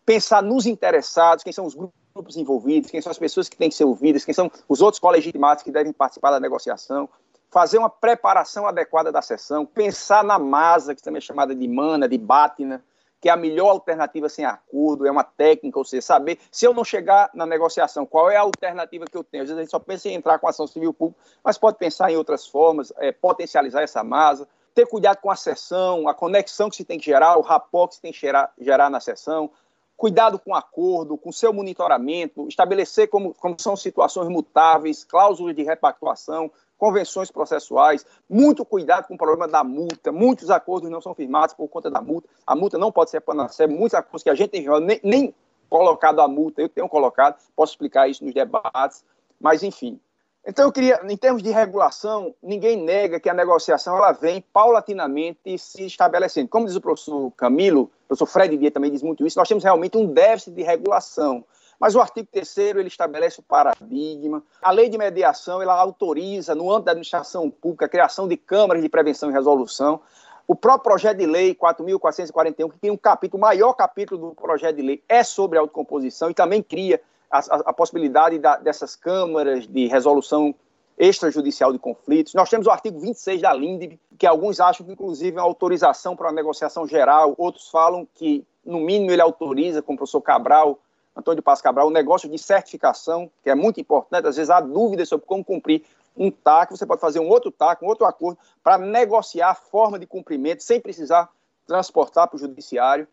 Pensar nos interessados, quem são os grupos envolvidos, quem são as pessoas que têm que ser ouvidas, quem são os outros colegitimados que devem participar da negociação, fazer uma preparação adequada da sessão, pensar na masa, que também é chamada de mana, de batina, que é a melhor alternativa sem acordo, é uma técnica, ou seja, saber se eu não chegar na negociação, qual é a alternativa que eu tenho. Às vezes a gente só pensa em entrar com ação civil pública, mas pode pensar em outras formas, é, potencializar essa masa, ter cuidado com a sessão, a conexão que se tem que gerar, o rapport que se tem que gerar, gerar na sessão, cuidado com o acordo, com seu monitoramento, estabelecer como, como são situações mutáveis, cláusulas de repactuação, convenções processuais, muito cuidado com o problema da multa, muitos acordos não são firmados por conta da multa, a multa não pode ser panacea, muitos acordos que a gente tem nem, nem colocado a multa, eu tenho colocado, posso explicar isso nos debates, mas enfim. Então eu queria, em termos de regulação, ninguém nega que a negociação ela vem paulatinamente se estabelecendo. Como diz o professor Camilo, o professor Fred Dia também diz muito isso, nós temos realmente um déficit de regulação. Mas o artigo 3 ele estabelece o paradigma. A lei de mediação ela autoriza, no âmbito da administração pública, a criação de câmaras de prevenção e resolução. O próprio projeto de lei 4.441, que tem um capítulo, o maior capítulo do projeto de lei é sobre autocomposição e também cria a, a, a possibilidade da, dessas câmaras de resolução extrajudicial de conflitos. Nós temos o artigo 26 da LINDB, que alguns acham que, inclusive, é uma autorização para uma negociação geral, outros falam que, no mínimo, ele autoriza, como o professor Cabral Antônio Paz Cabral, o negócio de certificação, que é muito importante, às vezes há dúvidas sobre como cumprir um TAC, você pode fazer um outro TAC, um outro acordo, para negociar a forma de cumprimento sem precisar transportar para o judiciário.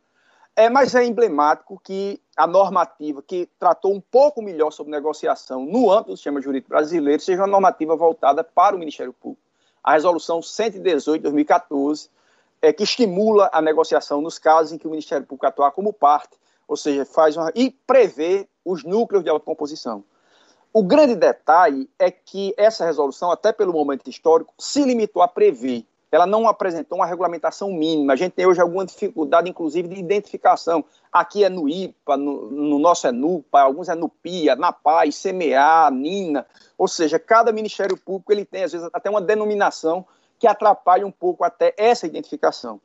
É, mas é emblemático que a normativa que tratou um pouco melhor sobre negociação no âmbito do sistema jurídico brasileiro seja uma normativa voltada para o Ministério Público. A resolução 118 de 2014, é, que estimula a negociação nos casos em que o Ministério Público atuar como parte ou seja, faz uma, e prevê os núcleos de autocomposição. O grande detalhe é que essa resolução, até pelo momento histórico, se limitou a prever. Ela não apresentou uma regulamentação mínima. A gente tem hoje alguma dificuldade, inclusive, de identificação. Aqui é no IPA, no, no nosso é NUPA, alguns é no PIA, na PAI, CMA, NINA. Ou seja, cada Ministério Público ele tem, às vezes, até uma denominação que atrapalha um pouco até essa identificação.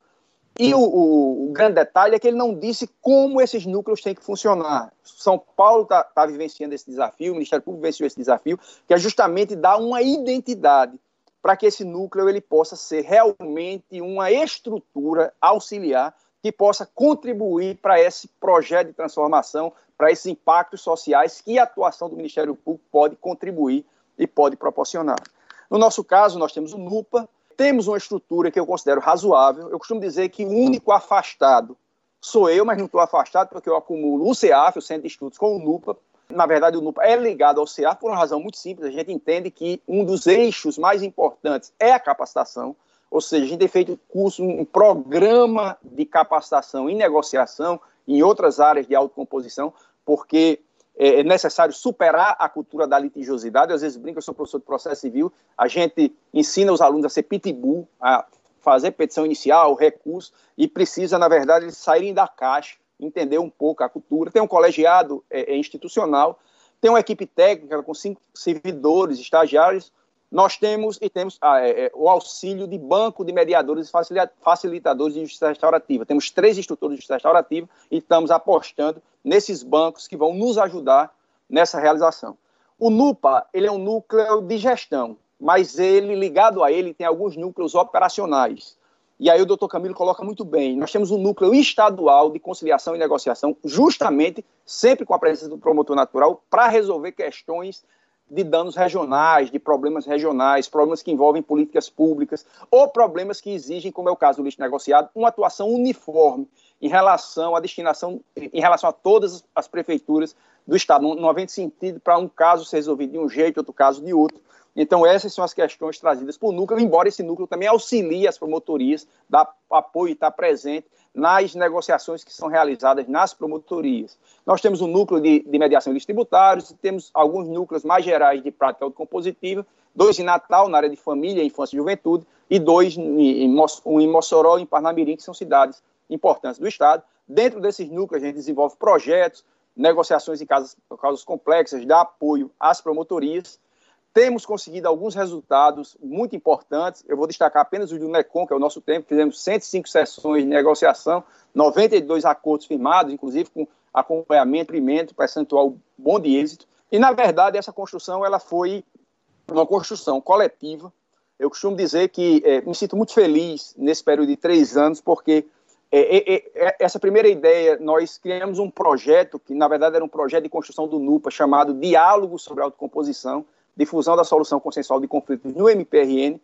E o, o, o, grande detalhe é que ele não disse como esses núcleos têm que funcionar. São Paulo está tá vivenciando esse desafio, o Ministério Público venceu esse desafio, que é justamente dar uma identidade para que esse núcleo ele possa ser realmente uma estrutura auxiliar que possa contribuir para esse projeto de transformação, para esses impactos sociais que a atuação do Ministério Público pode contribuir e pode proporcionar. No nosso caso, nós temos o NUPA, temos uma estrutura que eu considero razoável. Eu costumo dizer que o único afastado sou eu, mas não estou afastado porque eu acumulo o CEAF, o Centro de Estudos, com o NUPA. Na verdade, o NUPA é ligado ao CEAF por uma razão muito simples. A gente entende que um dos eixos mais importantes é a capacitação. Ou seja, a gente tem feito curso, um programa de capacitação em negociação, em outras áreas de autocomposição, porque é, é necessário superar a cultura da litigiosidade. Às vezes brinco, eu sou professor de processo civil, a gente ensina os alunos a ser pitbull, a fazer petição inicial, recurso, e precisa, na verdade, saírem da caixa, entender um pouco a cultura. Tem um colegiado é, é institucional, tem uma equipe técnica com cinco servidores, estagiários, nós temos e temos ah, é, é, o auxílio de banco de mediadores e facilitadores de justiça restaurativa. Temos três instrutores de justiça restaurativa e estamos apostando nesses bancos que vão nos ajudar nessa realização. O NUPA ele é um núcleo de gestão, mas ele ligado a ele tem alguns núcleos operacionais. E aí o doutor Camilo coloca muito bem. Nós temos um núcleo estadual de conciliação e negociação, justamente sempre com a presença do promotor natural, para resolver questões de danos regionais, de problemas regionais, problemas que envolvem políticas públicas, ou problemas que exigem, como é o caso do lixo negociado, uma atuação uniforme em relação à destinação, em relação a todas as prefeituras do Estado. Não, não havendo sentido para um caso ser resolvido de um jeito, outro caso de outro. Então, essas são as questões trazidas por núcleo, embora esse núcleo também auxilie as promotorias, dá apoio e está presente nas negociações que são realizadas nas promotorias. Nós temos um núcleo de, de mediação de tributários, temos alguns núcleos mais gerais de prática autocompositiva, dois em Natal, na área de família, infância e juventude, e dois em, um em Mossoró e em Parnamirim, que são cidades importantes do Estado. Dentro desses núcleos, a gente desenvolve projetos, negociações em causas, causas complexas, dá apoio às promotorias, temos conseguido alguns resultados muito importantes. Eu vou destacar apenas o do NECOM, que é o nosso tempo. Fizemos 105 sessões de negociação, 92 acordos firmados, inclusive com acompanhamento, pimento, percentual bom de êxito. E, na verdade, essa construção ela foi uma construção coletiva. Eu costumo dizer que é, me sinto muito feliz nesse período de três anos, porque é, é, é, essa primeira ideia, nós criamos um projeto, que na verdade era um projeto de construção do NUPA, chamado Diálogo sobre Autocomposição, difusão da solução consensual de conflitos no MPRN.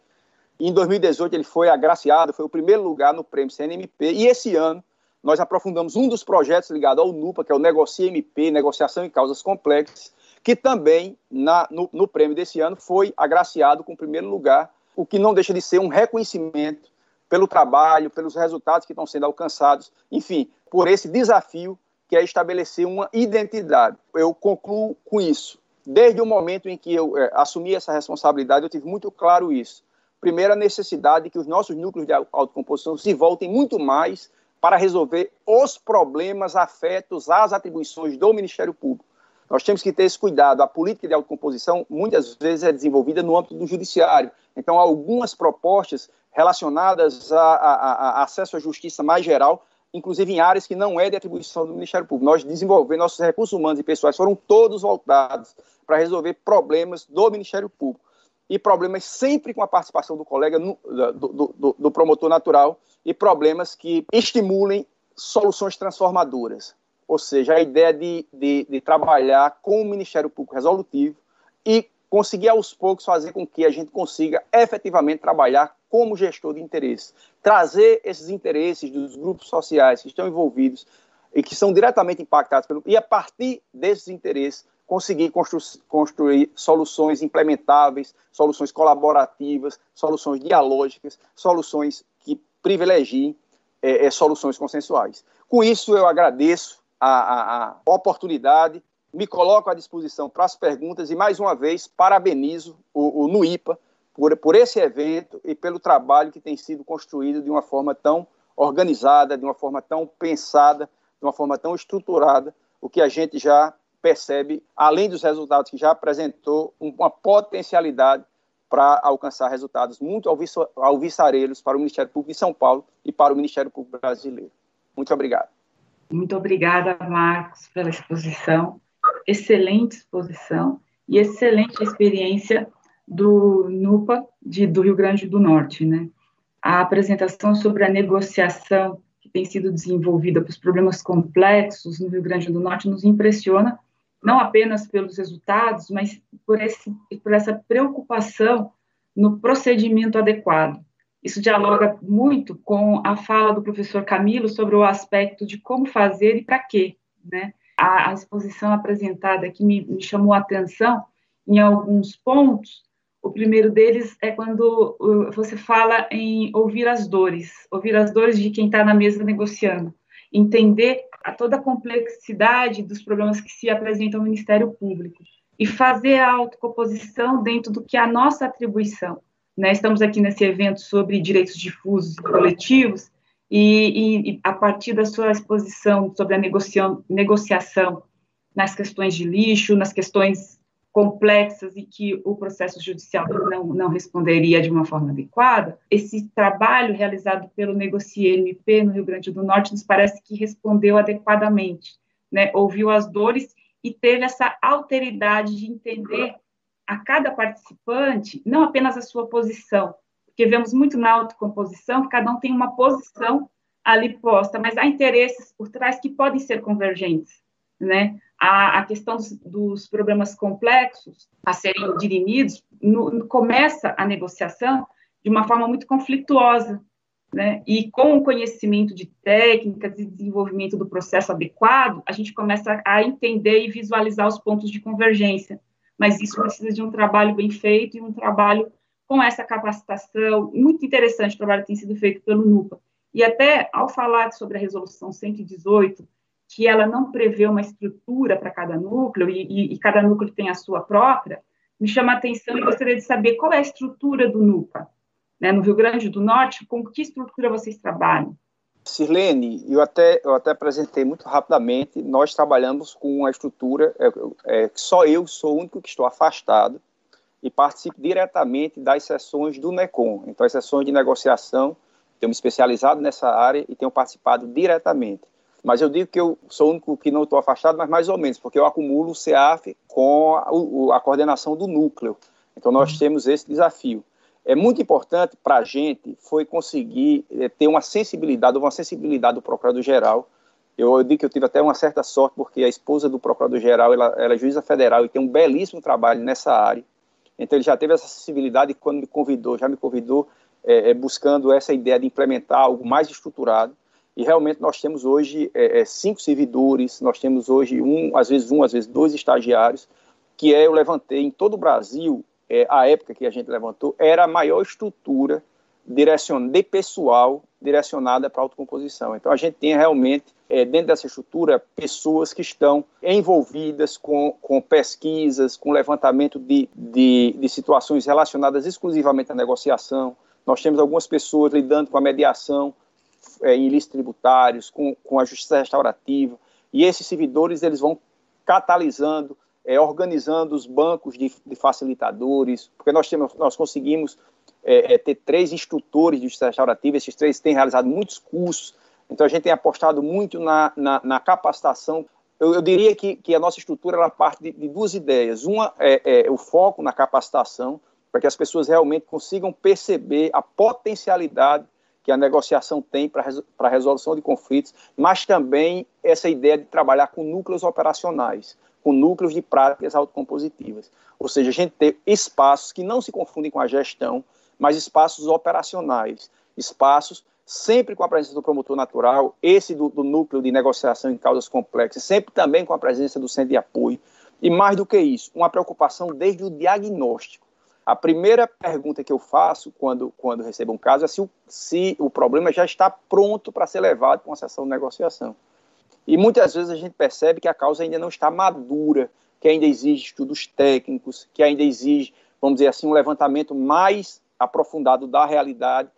E em 2018 ele foi agraciado, foi o primeiro lugar no prêmio CNMP. E esse ano nós aprofundamos um dos projetos ligado ao NUPA, que é o Negocia MP, Negociação em Causas Complexas, que também na, no, no prêmio desse ano foi agraciado com o primeiro lugar, o que não deixa de ser um reconhecimento pelo trabalho, pelos resultados que estão sendo alcançados, enfim, por esse desafio que é estabelecer uma identidade. Eu concluo com isso desde o momento em que eu é, assumi essa responsabilidade, eu tive muito claro isso. Primeiro, a necessidade de que os nossos núcleos de autocomposição se voltem muito mais para resolver os problemas afetos às atribuições do Ministério Público. Nós temos que ter esse cuidado. A política de autocomposição muitas vezes é desenvolvida no âmbito do judiciário. Então, algumas propostas relacionadas a, a, a acesso à justiça mais geral inclusive em áreas que não é de atribuição do Ministério Público. Nós desenvolvemos, nossos recursos humanos e pessoais foram todos voltados para resolver problemas do Ministério Público. E problemas sempre com a participação do colega, no, do, do, do promotor natural, e problemas que estimulem soluções transformadoras. Ou seja, a ideia de, de, de trabalhar com o Ministério Público resolutivo e conseguir aos poucos fazer com que a gente consiga efetivamente trabalhar como gestor de interesse. Trazer esses interesses dos grupos sociais que estão envolvidos e que são diretamente impactados pelo. e a partir desses interesses conseguir constru, construir soluções implementáveis, soluções colaborativas, soluções dialógicas, soluções que privilegiem é, é, soluções consensuais. Com isso, eu agradeço a, a, a oportunidade me coloco à disposição para as perguntas e, mais uma vez, parabenizo o, o NUIPA por, por esse evento e pelo trabalho que tem sido construído de uma forma tão organizada, de uma forma tão pensada, de uma forma tão estruturada, o que a gente já percebe, além dos resultados que já apresentou, uma potencialidade para alcançar resultados muito alvissareiros para o Ministério Público de São Paulo e para o Ministério Público Brasileiro. Muito obrigado. Muito obrigada, Marcos, pela exposição excelente exposição e excelente experiência do NUPA de, do Rio Grande do Norte, né? A apresentação sobre a negociação que tem sido desenvolvida para os problemas complexos no Rio Grande do Norte nos impressiona, não apenas pelos resultados, mas por, esse, por essa preocupação no procedimento adequado. Isso dialoga muito com a fala do professor Camilo sobre o aspecto de como fazer e para quê, né? A, a, exposição apresentada aqui me, me chamou a atenção em alguns pontos. O primeiro deles é quando uh, você fala em ouvir as dores, ouvir as dores de quem está na mesa negociando, entender a toda a complexidade dos problemas que se apresentam ao Ministério Público e fazer a autocomposição dentro do que é a nossa atribuição. Né? Estamos aqui nesse evento sobre direitos difusos e coletivos, e, e, a partir da sua exposição sobre a negociação nas questões de lixo, nas questões complexas e que o processo judicial não, não responderia de uma forma adequada, esse trabalho realizado pelo Negocie MP no Rio Grande do Norte nos parece que respondeu adequadamente, né? ouviu as dores e teve essa alteridade de entender a cada participante não apenas a sua posição, porque vemos muito na autocomposição que cada um tem uma posição ali posta, mas há interesses por trás que podem ser convergentes, né? a, a questão dos, dos, problemas complexos a serem dirimidos, no, no, começa a negociação de uma forma muito conflituosa, né? E com o conhecimento de técnicas e desenvolvimento do processo adequado, a gente começa a entender e visualizar os pontos de convergência. Mas isso precisa de um trabalho bem feito e um trabalho com essa capacitação. Muito interessante o trabalho que tem sido feito pelo NUPA. E até ao falar sobre a resolução 118, que ela não prevê uma estrutura para cada núcleo e, e, e, cada núcleo tem a sua própria, me chama a atenção e gostaria de saber qual é a estrutura do NUPA. Né? No Rio Grande do Norte, com que estrutura vocês trabalham? Sirlene, eu até, eu até apresentei muito rapidamente, nós trabalhamos com uma estrutura, é, é, só eu sou o único que estou afastado e participo diretamente das sessões do NECOM. Então, as sessões de negociação, tenho me especializado nessa área e tenho participado diretamente. Mas eu digo que eu sou o único que não estou afastado, mas mais ou menos, porque eu acumulo o CEAF com a, a coordenação do núcleo. Então nós temos esse desafio. É muito importante para a gente foi conseguir é, ter uma sensibilidade, uma sensibilidade do Procurador-Geral. Eu, eu, digo que eu tive até uma certa sorte, porque a esposa do Procurador-Geral, ela, ela é juíza federal e tem um belíssimo trabalho nessa área. Então ele já teve essa sensibilidade quando me convidou, já me convidou é, é, buscando essa ideia de implementar algo mais estruturado. E realmente nós temos hoje é, é, cinco servidores, nós temos hoje um, às vezes um, às vezes dois estagiários, que é, eu levantei em todo o Brasil, é, a época que a gente levantou, era a maior estrutura direcion, de pessoal direcionada para a autocomposição. Então a gente tem realmente, é, dentro dessa estrutura, pessoas que estão envolvidas com, com pesquisas, com levantamento de, de, de situações relacionadas exclusivamente à negociação. Nós temos algumas pessoas lidando com a mediação, é, em ilícitos tributários, com, com a justiça restaurativa, e esses servidores eles vão catalisando, é, organizando os bancos de, de, facilitadores, porque nós, temos, nós conseguimos é, é, ter três instrutores de justiça restaurativa, esses três têm realizado muitos cursos, então a gente tem apostado muito na, na, na capacitação. Eu, eu, diria que, que, a nossa estrutura ela parte de, de duas ideias. Uma é, é o foco na capacitação, para que as pessoas realmente consigam perceber a potencialidade que a negociação tem para a resolução de conflitos, mas também essa ideia de trabalhar com núcleos operacionais, com núcleos de práticas autocompositivas. Ou seja, a gente ter espaços que não se confundem com a gestão, mas espaços operacionais, espaços sempre com a presença do promotor natural, esse do, do núcleo de negociação em causas complexas, sempre também com a presença do centro de apoio, e mais do que isso, uma preocupação desde o diagnóstico a primeira pergunta que eu faço quando, quando recebo um caso é se o, se o problema já está pronto para ser levado para uma sessão de negociação. E muitas vezes a gente percebe que a causa ainda não está madura, que ainda exige estudos técnicos, que ainda exige, vamos dizer assim, um levantamento mais aprofundado da realidade.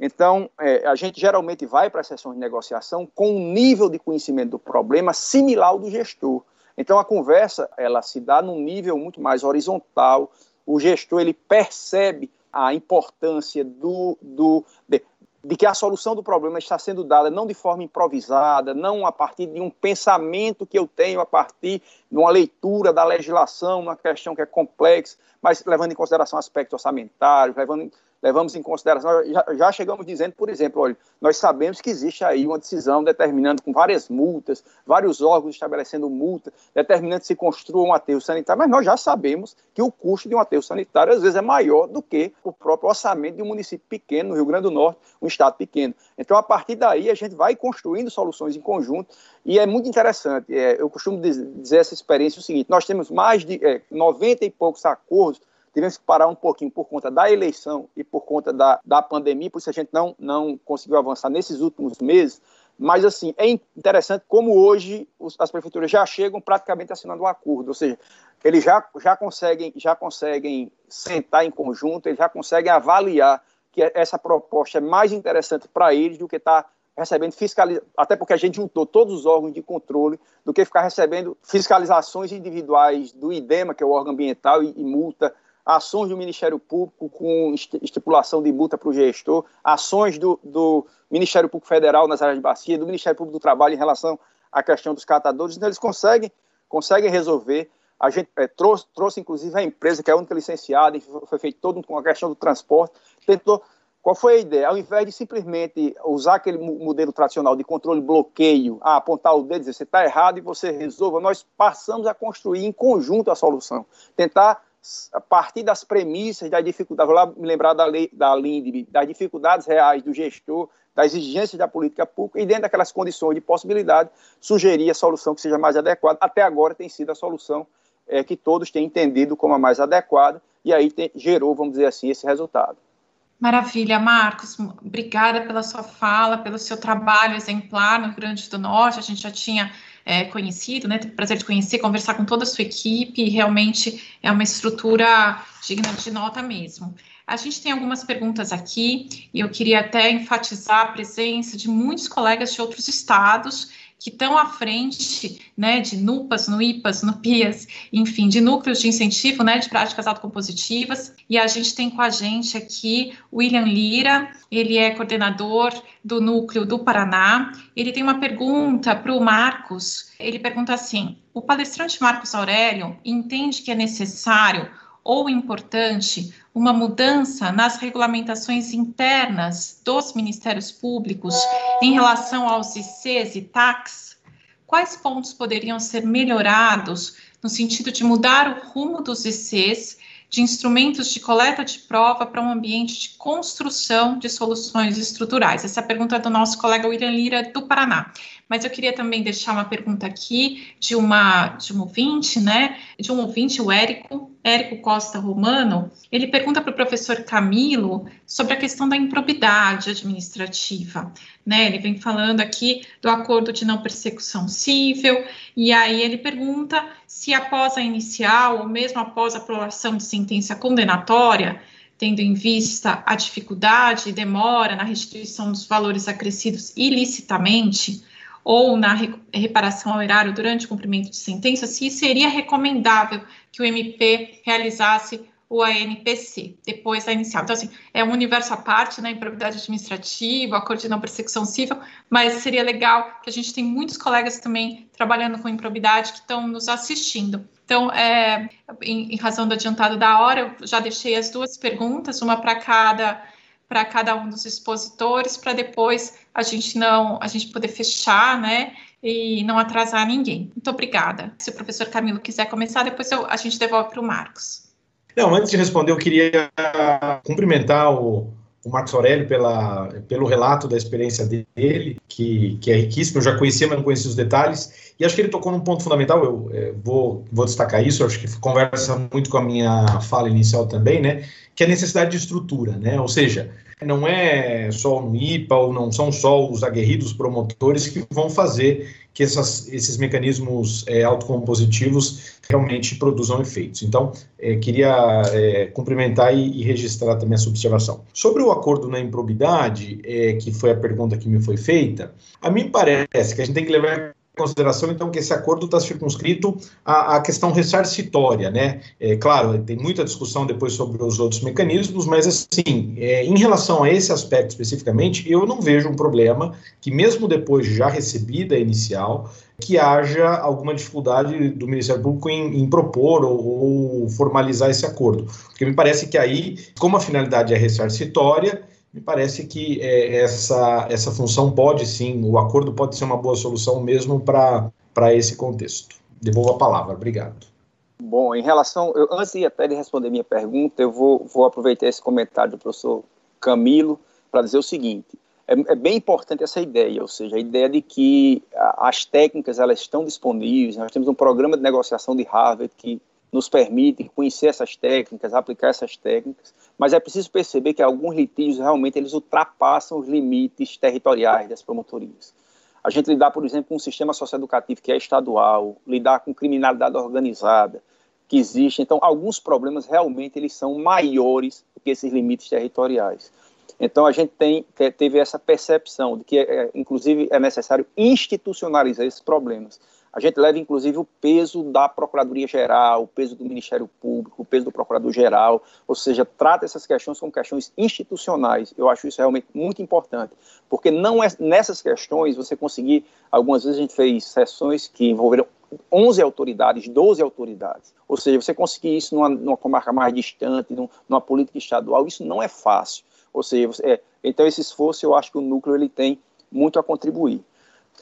Então, é, a gente geralmente vai para as sessões de negociação com um nível de conhecimento do problema similar ao do gestor. Então, a conversa ela se dá num nível muito mais horizontal, o gestor ele percebe a importância do, do de, de que a solução do problema está sendo dada não de forma improvisada, não a partir de um pensamento que eu tenho a partir de uma leitura da legislação, uma questão que é complexa, mas levando em consideração aspectos orçamentários, levando levamos em consideração, já, já, chegamos dizendo, por exemplo, olha, nós sabemos que existe aí uma decisão determinando com várias multas, vários órgãos estabelecendo multa, determinando se construa um aterro sanitário, mas nós já sabemos que o custo de um aterro sanitário às vezes é maior do que o próprio orçamento de um município pequeno, no Rio Grande do Norte, um estado pequeno. Então, a partir daí, a gente vai construindo soluções em conjunto e é muito interessante. É, eu costumo dizer essa experiência o seguinte: nós temos mais de é, 90 e poucos acordos tivemos que parar um pouquinho por conta da eleição e por conta da, da pandemia, por isso a gente não, não conseguiu avançar nesses últimos meses. Mas, assim, é interessante como hoje as prefeituras já chegam praticamente assinando um acordo, ou seja, eles já, já, conseguem, já conseguem sentar em conjunto, eles já conseguem avaliar que essa proposta é mais interessante para eles do que estar tá recebendo fiscalização, até porque a gente juntou todos os órgãos de controle, do que ficar recebendo fiscalizações individuais do IDEMA, que é o órgão ambiental, e, e multa ações do Ministério Público com estipulação de multa para o gestor, ações do, do, Ministério Público Federal nas áreas de bacia, do Ministério Público do Trabalho em relação à questão dos catadores, então eles conseguem, conseguem resolver. A gente é, trouxe, trouxe, inclusive, a empresa, que é a única licenciada, foi feito todo com a questão do transporte, tentou qual foi a ideia? Ao invés de simplesmente usar aquele modelo tradicional de controle bloqueio, ah, apontar o dedo e dizer você está errado e você resolva, nós passamos a construir em conjunto a solução. Tentar a partir das premissas, da dificuldade, vou lá me lembrar da, lei, da LINDB, das dificuldades reais do gestor, das exigências da política pública, e dentro daquelas condições de possibilidade, sugerir a solução que seja mais adequada. Até agora tem sido a solução é, que todos têm entendido como a mais adequada, e aí tem, gerou, vamos dizer assim, esse resultado. Maravilha, Marcos. Obrigada pela sua fala, pelo seu trabalho exemplar no Rio Grande do Norte. A gente já tinha é, conhecido, né? Tive o prazer de conhecer, conversar com toda a sua equipe, realmente é uma estrutura digna de nota mesmo. A gente tem algumas perguntas aqui e eu queria até enfatizar a presença de muitos colegas de outros estados que estão à frente né, de NUPAs, NUIPAs, NUPIAS, enfim, de núcleos de incentivo né, de práticas autocompositivas. E a gente tem com a gente aqui o William Lira, ele é coordenador do núcleo do Paraná. Ele tem uma pergunta para o Marcos. Ele pergunta assim: o palestrante Marcos Aurélio entende que é necessário ou importante uma mudança nas regulamentações internas dos ministérios públicos em relação aos ICs e TACs? Quais pontos poderiam ser melhorados no sentido de mudar o rumo dos ICs de instrumentos de coleta de prova para um ambiente de construção de soluções estruturais? Essa é pergunta do nosso colega William Lira, do Paraná. Mas eu queria também deixar uma pergunta aqui de uma de um ouvinte, né? De um ouvinte, o Érico, Érico Costa Romano. Ele pergunta para o professor Camilo sobre a questão da improbidade administrativa. Né? Ele vem falando aqui do acordo de não persecução civil, e aí ele pergunta se após a inicial, ou mesmo após a aprovação de sentença condenatória, tendo em vista a dificuldade e demora na restituição dos valores acrescidos ilicitamente, ou na reparação ao erário durante o cumprimento de sentença, se seria recomendável que o MP realizasse o ANPC, depois da inicial. Então, assim, é um universo à parte, né, improbidade administrativa, acordo de não persecução civil, mas seria legal que a gente tem muitos colegas também trabalhando com improbidade que estão nos assistindo. Então, é, em, em razão do adiantado da hora, eu já deixei as duas perguntas, uma para cada para cada um dos expositores, para depois a gente não, a gente poder fechar, né, e não atrasar ninguém. Muito obrigada. Se o professor Camilo quiser começar, depois eu, a gente devolve para o Marcos. Não, antes de responder, eu queria cumprimentar o, o Marcos Aurélio pela, pelo relato da experiência dele, que, que é riquíssimo, eu já conhecia, mas não conhecia os detalhes, e acho que ele tocou num ponto fundamental, eu é, vou, vou destacar isso, acho que conversa muito com a minha fala inicial também, né, que é a necessidade de estrutura, né, ou seja, não é só o IPA ou não são só os aguerridos promotores que vão fazer que essas, esses mecanismos é, autocompositivos realmente produzam efeitos. Então, é, queria é, cumprimentar e, e, registrar também essa observação. Sobre o acordo na improbidade, é, que foi a pergunta que me foi feita, a mim parece que a gente tem que levar consideração, então, que esse acordo está circunscrito à, à, questão ressarcitória, né? É, claro, tem muita discussão depois sobre os outros mecanismos, mas, assim, é, em relação a esse aspecto especificamente, eu não vejo um problema que, mesmo depois de já recebida a inicial, que haja alguma dificuldade do Ministério Público em, em propor ou, ou formalizar esse acordo. Porque me parece que aí, como a finalidade é ressarcitória, me parece que é, essa, essa função pode sim, o acordo pode ser uma boa solução mesmo para esse contexto. Devolvo a palavra, obrigado. Bom, em relação, eu, antes de até de responder minha pergunta, eu vou, vou aproveitar esse comentário do professor Camilo para dizer o seguinte: é, é, bem importante essa ideia, ou seja, a ideia de que as técnicas elas estão disponíveis. Nós temos um programa de negociação de Harvard que nos permite conhecer essas técnicas, aplicar essas técnicas, mas é preciso perceber que alguns litígios realmente eles ultrapassam os limites territoriais das promotorias. A gente lidar, por exemplo, com um sistema socioeducativo que é estadual, lidar com criminalidade organizada que existe, então alguns problemas realmente eles são maiores do que esses limites territoriais. Então a gente tem teve essa percepção de que, é, inclusive, é necessário institucionalizar esses problemas. A gente leva, inclusive, o peso da Procuradoria-Geral, o peso do Ministério Público, o peso do Procurador-Geral, ou seja, trata essas questões como questões institucionais. Eu acho isso realmente muito importante, porque não é nessas questões você conseguir. Algumas vezes a gente fez sessões que envolveram 11 autoridades, 12 autoridades. Ou seja, você conseguir isso numa, numa comarca mais distante, numa política estadual, isso não é fácil. Ou seja, você, é, então esse esforço eu acho que o núcleo ele tem muito a contribuir.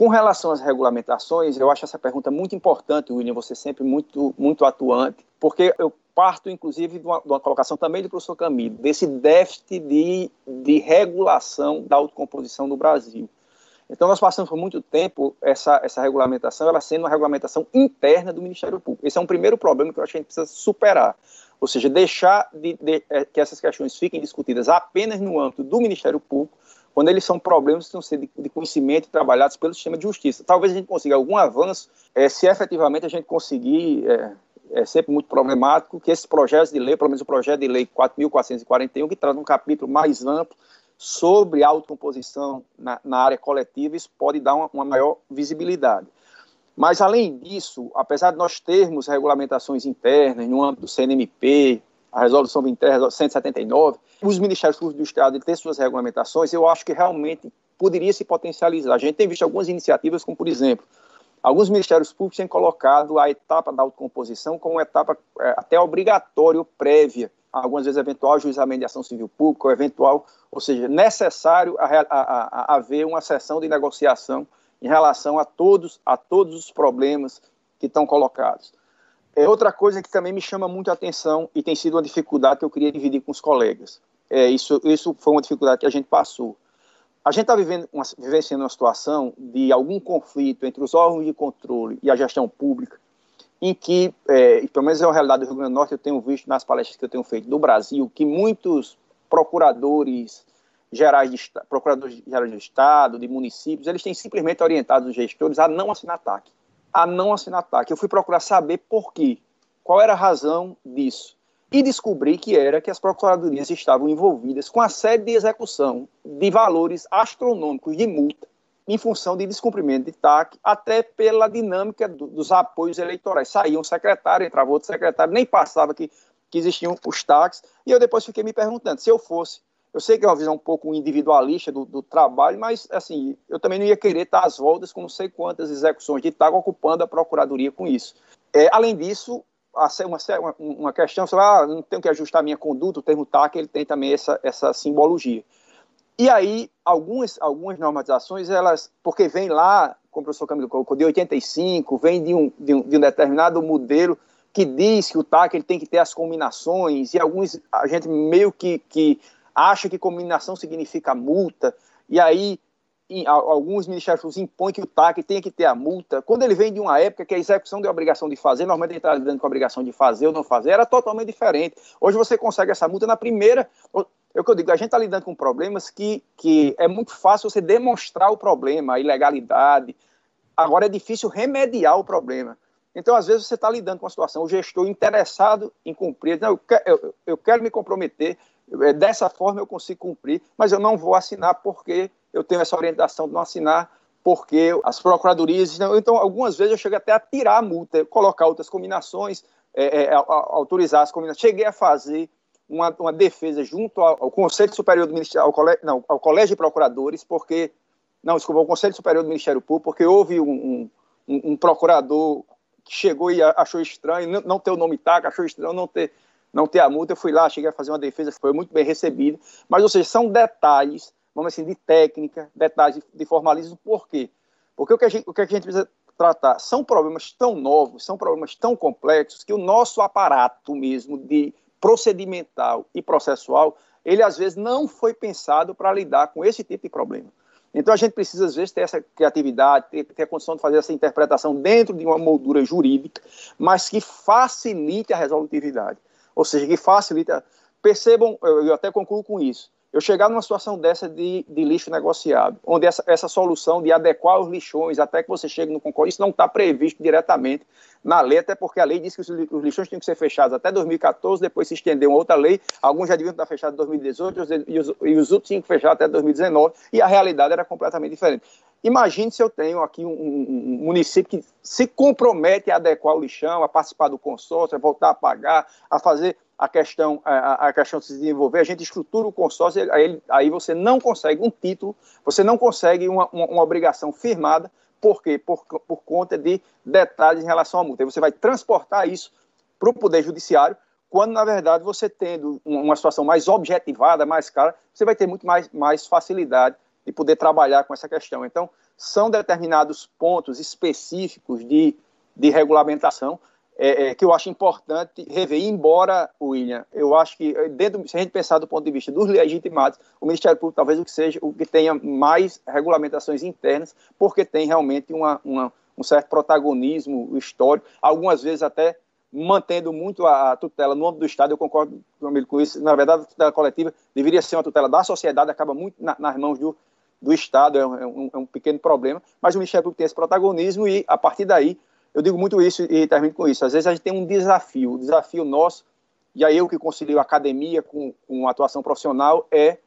Com relação às regulamentações, eu acho essa pergunta muito importante, William, você sempre muito, muito atuante, porque eu parto, inclusive, de uma, de uma colocação também do professor Camilo, desse déficit de, de regulação da autocomposição no Brasil. Então, nós passamos por muito tempo essa, essa regulamentação, ela sendo uma regulamentação interna do Ministério Público. Esse é um primeiro problema que eu acho que a gente precisa superar. Ou seja, deixar de, de, é, que essas questões fiquem discutidas apenas no âmbito do Ministério Público quando eles são problemas que estão sendo de, conhecimento trabalhados pelo sistema de justiça. Talvez a gente consiga algum avanço é, se efetivamente a gente conseguir, é, é sempre muito problemático, que esses projetos de lei, pelo menos o projeto de lei 4.441, que traz um capítulo mais amplo sobre autocomposição na, na área coletiva, isso pode dar uma, uma maior visibilidade. Mas, além disso, apesar de nós termos regulamentações internas no âmbito do CNMP, a resolução interna 179, os Ministérios Públicos do Estado têm suas regulamentações, eu acho que realmente poderia se potencializar. A gente tem visto algumas iniciativas, como por exemplo, alguns Ministérios Públicos têm colocado a etapa da autocomposição como uma etapa é, até obrigatória, prévia, algumas vezes eventual juizamento de ação civil pública, ou eventual, ou seja, necessário a, a, a, haver uma sessão de negociação em relação a todos, a todos os problemas que estão colocados. É outra coisa que também me chama muito a atenção e tem sido uma dificuldade que eu queria dividir com os colegas. É, isso, isso foi uma dificuldade que a gente passou. A gente está vivendo uma, vivenciando uma situação de algum conflito entre os órgãos de controle e a gestão pública, em que, é, pelo menos é a realidade do Rio Grande do Norte, eu tenho visto nas palestras que eu tenho feito no Brasil, que muitos procuradores gerais de, procuradores gerais de Estado, de municípios, eles têm simplesmente orientado os gestores a não assinar ataque a não assinar TAC. Eu fui procurar saber por quê, qual era a razão disso. E descobri que era que as procuradorias estavam envolvidas com a série de execução de valores astronômicos de multa em função de descumprimento de TAC, até pela dinâmica do, dos apoios eleitorais. Saía um secretário, entrava outro secretário, nem passava que, que existiam os TACs, e eu depois fiquei me perguntando, se eu fosse eu sei que é uma visão um pouco individualista do, do, trabalho, mas assim, eu também não ia querer estar às voltas com não sei quantas execuções de TAG ocupando a Procuradoria com isso. É, além disso, uma, uma questão, você ah, não tenho que ajustar minha conduta, o termo TAC ele tem também essa, essa simbologia. E aí, algumas, algumas normatizações, elas, porque vem lá, como o professor Camilo colocou, de 85, vem de um, de um, de um determinado modelo que diz que o TAC ele tem que ter as combinações, e alguns, a gente meio que, que acha que combinação significa multa, e aí em, alguns ministérios impõem que o TAC tenha que ter a multa. Quando ele vem de uma época que a execução da obrigação de fazer, normalmente ele está lidando com a obrigação de fazer ou não fazer, era totalmente diferente. Hoje você consegue essa multa na primeira. É o que eu digo, a gente está lidando com problemas que, que é muito fácil você demonstrar o problema, a ilegalidade. Agora é difícil remediar o problema. Então, às vezes, você está lidando com uma situação, o gestor interessado em cumprir, não, eu, quero, eu, eu quero me comprometer, dessa forma eu consigo cumprir, mas eu não vou assinar porque eu tenho essa orientação de não assinar porque as procuradorias, então algumas vezes eu cheguei até a tirar a multa, colocar outras combinações, é, é, autorizar as combinações. Cheguei a fazer uma, uma defesa junto ao, ao, Conselho Superior do Ministério, ao, não, ao Colégio de Procuradores, porque, não, desculpa, ao Conselho Superior do Ministério Público, porque houve um, um, um procurador que chegou e achou estranho não, não ter o nome TAC, achou estranho não ter, não ter a multa. Eu fui lá, cheguei a fazer uma defesa, foi muito bem recebida. Mas, ou seja, são detalhes vamos assim, de técnica, detalhes de formalismo. Por quê? Porque o que, a gente, o que a gente precisa tratar são problemas tão novos, são problemas tão complexos, que o nosso aparato mesmo de procedimental e processual, ele às vezes não foi pensado para lidar com esse tipo de problema. Então a gente precisa, às vezes, ter essa criatividade, ter, ter, a condição de fazer essa interpretação dentro de uma moldura jurídica, mas que facilite a resolutividade. Ou seja, que facilite. Percebam, eu até concluo com isso eu chegar numa situação dessa de, de lixo negociado, onde essa, essa, solução de adequar os lixões até que você chegue no concurso, isso não está previsto diretamente na lei, até porque a lei diz que os, os lixões têm que ser fechados até 2014, depois se estendeu uma outra lei, alguns já deviam estar fechados em 2018 e os, e os outros tinham que fechar até 2019, e a realidade era completamente diferente. Imagine se eu tenho aqui um, um, município que se compromete a adequar o lixão, a participar do consórcio, a voltar a pagar, a fazer a questão, a, a questão de se desenvolver, a gente estrutura o consórcio, aí, aí você não consegue um título, você não consegue uma, uma, uma obrigação firmada, por quê? Por, por conta de detalhes em relação à multa. Aí você vai transportar isso para o Poder Judiciário, quando, na verdade, você tendo uma situação mais objetivada, mais clara, você vai ter muito mais, mais facilidade de poder trabalhar com essa questão. Então, são determinados pontos específicos de, de regulamentação é, é, que eu acho importante rever. Embora, William, eu acho que, eh, dentro, se a gente pensar do ponto de vista dos legitimados, o Ministério Público talvez o que seja o que tenha mais regulamentações internas, porque tem realmente uma, uma, um certo protagonismo histórico, algumas vezes até mantendo muito a, tutela no âmbito do Estado, eu concordo com isso. Na verdade, a tutela coletiva deveria ser uma tutela da sociedade, acaba muito na, nas mãos do, do Estado, é um, é um, pequeno problema, mas o Ministério Público tem esse protagonismo e, a partir daí, eu digo muito isso e termino com isso. Às vezes a gente tem um desafio, o desafio nosso, e aí eu que concilio academia com, com atuação profissional, é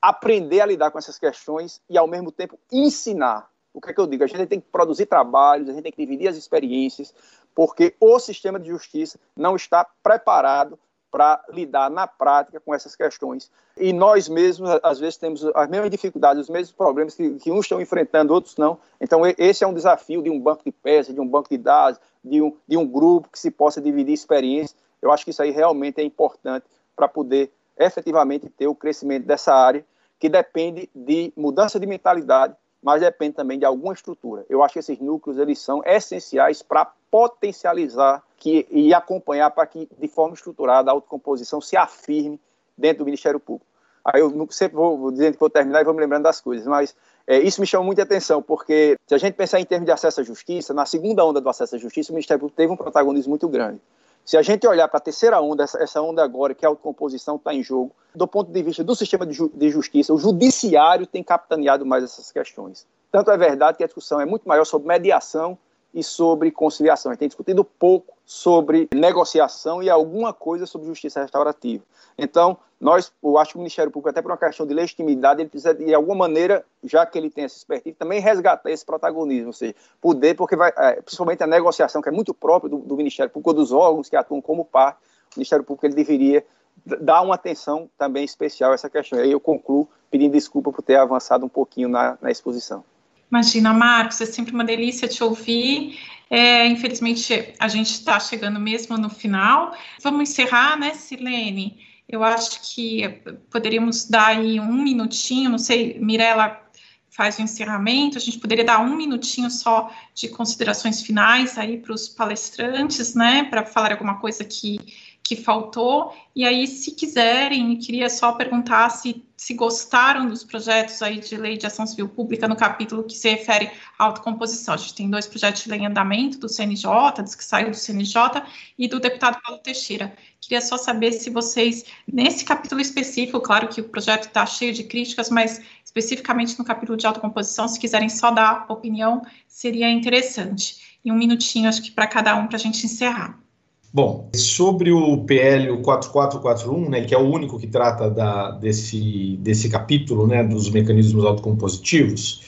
aprender a lidar com essas questões e, ao mesmo tempo, ensinar. O que é que eu digo? A gente tem que produzir trabalhos, a gente tem que dividir as experiências, porque o sistema de justiça não está preparado para lidar na prática com essas questões. E nós mesmos, às vezes, temos as mesmas dificuldades, os mesmos problemas que, que uns estão enfrentando, outros não. Então, esse é um desafio de um banco de peças, de um banco de dados, de um, de um grupo que se possa dividir experiências. Eu acho que isso aí realmente é importante para poder efetivamente ter o crescimento dessa área, que depende de mudança de mentalidade, mas depende também de alguma estrutura. Eu acho que esses núcleos eles são essenciais para potencializar que, e acompanhar para que, de forma estruturada, a autocomposição se afirme dentro do Ministério Público. Aí eu sempre vou, vou dizendo que vou terminar e vou me lembrando das coisas, mas é, isso me chama muita atenção, porque se a gente pensar em termos de acesso à justiça, na segunda onda do acesso à justiça, o Ministério Público teve um protagonismo muito grande. Se a gente olhar para a terceira onda, essa, onda agora, que a autocomposição está em jogo, do ponto de vista do sistema de, ju, de justiça, o judiciário tem capitaneado mais essas questões. Tanto é verdade que a discussão é muito maior sobre mediação e sobre conciliação. A gente tem discutido pouco sobre negociação e alguma coisa sobre justiça restaurativa. Então, nós, eu acho que o Ministério Público, até por uma questão de legitimidade, ele precisa, de alguma maneira, já que ele tem essa expertise, também resgatar esse protagonismo, ou seja, poder, porque vai, é, principalmente a negociação, que é muito própria do, do Ministério Público, dos órgãos que atuam como parte, o Ministério Público ele deveria dar uma atenção também especial a essa questão. E aí eu concluo pedindo desculpa por ter avançado um pouquinho na, na exposição. Imagina, Marcos, é sempre uma delícia te ouvir. É, infelizmente, a gente está chegando mesmo no final. Vamos encerrar, né, Silene? Eu acho que poderíamos dar aí um minutinho, não sei, Mirella faz o encerramento, a gente poderia dar um minutinho só de considerações finais aí para os palestrantes, né, para falar alguma coisa que que faltou. E aí, se quiserem, queria só perguntar se, se gostaram dos projetos aí de lei de ação civil pública no capítulo que se refere à autocomposição. A gente tem dois projetos de lei em andamento do CNJ, diz que saiu do CNJ, e do deputado Paulo Teixeira. Queria só saber se vocês, nesse capítulo específico, claro que o projeto está cheio de críticas, mas especificamente no capítulo de autocomposição, se quiserem só dar opinião, seria interessante. E um minutinho, acho que para cada um, para a gente encerrar. Bom, sobre o PL 4441, né, que é o único que trata da, desse, desse capítulo né, dos mecanismos autocompositivos,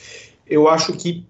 eu acho que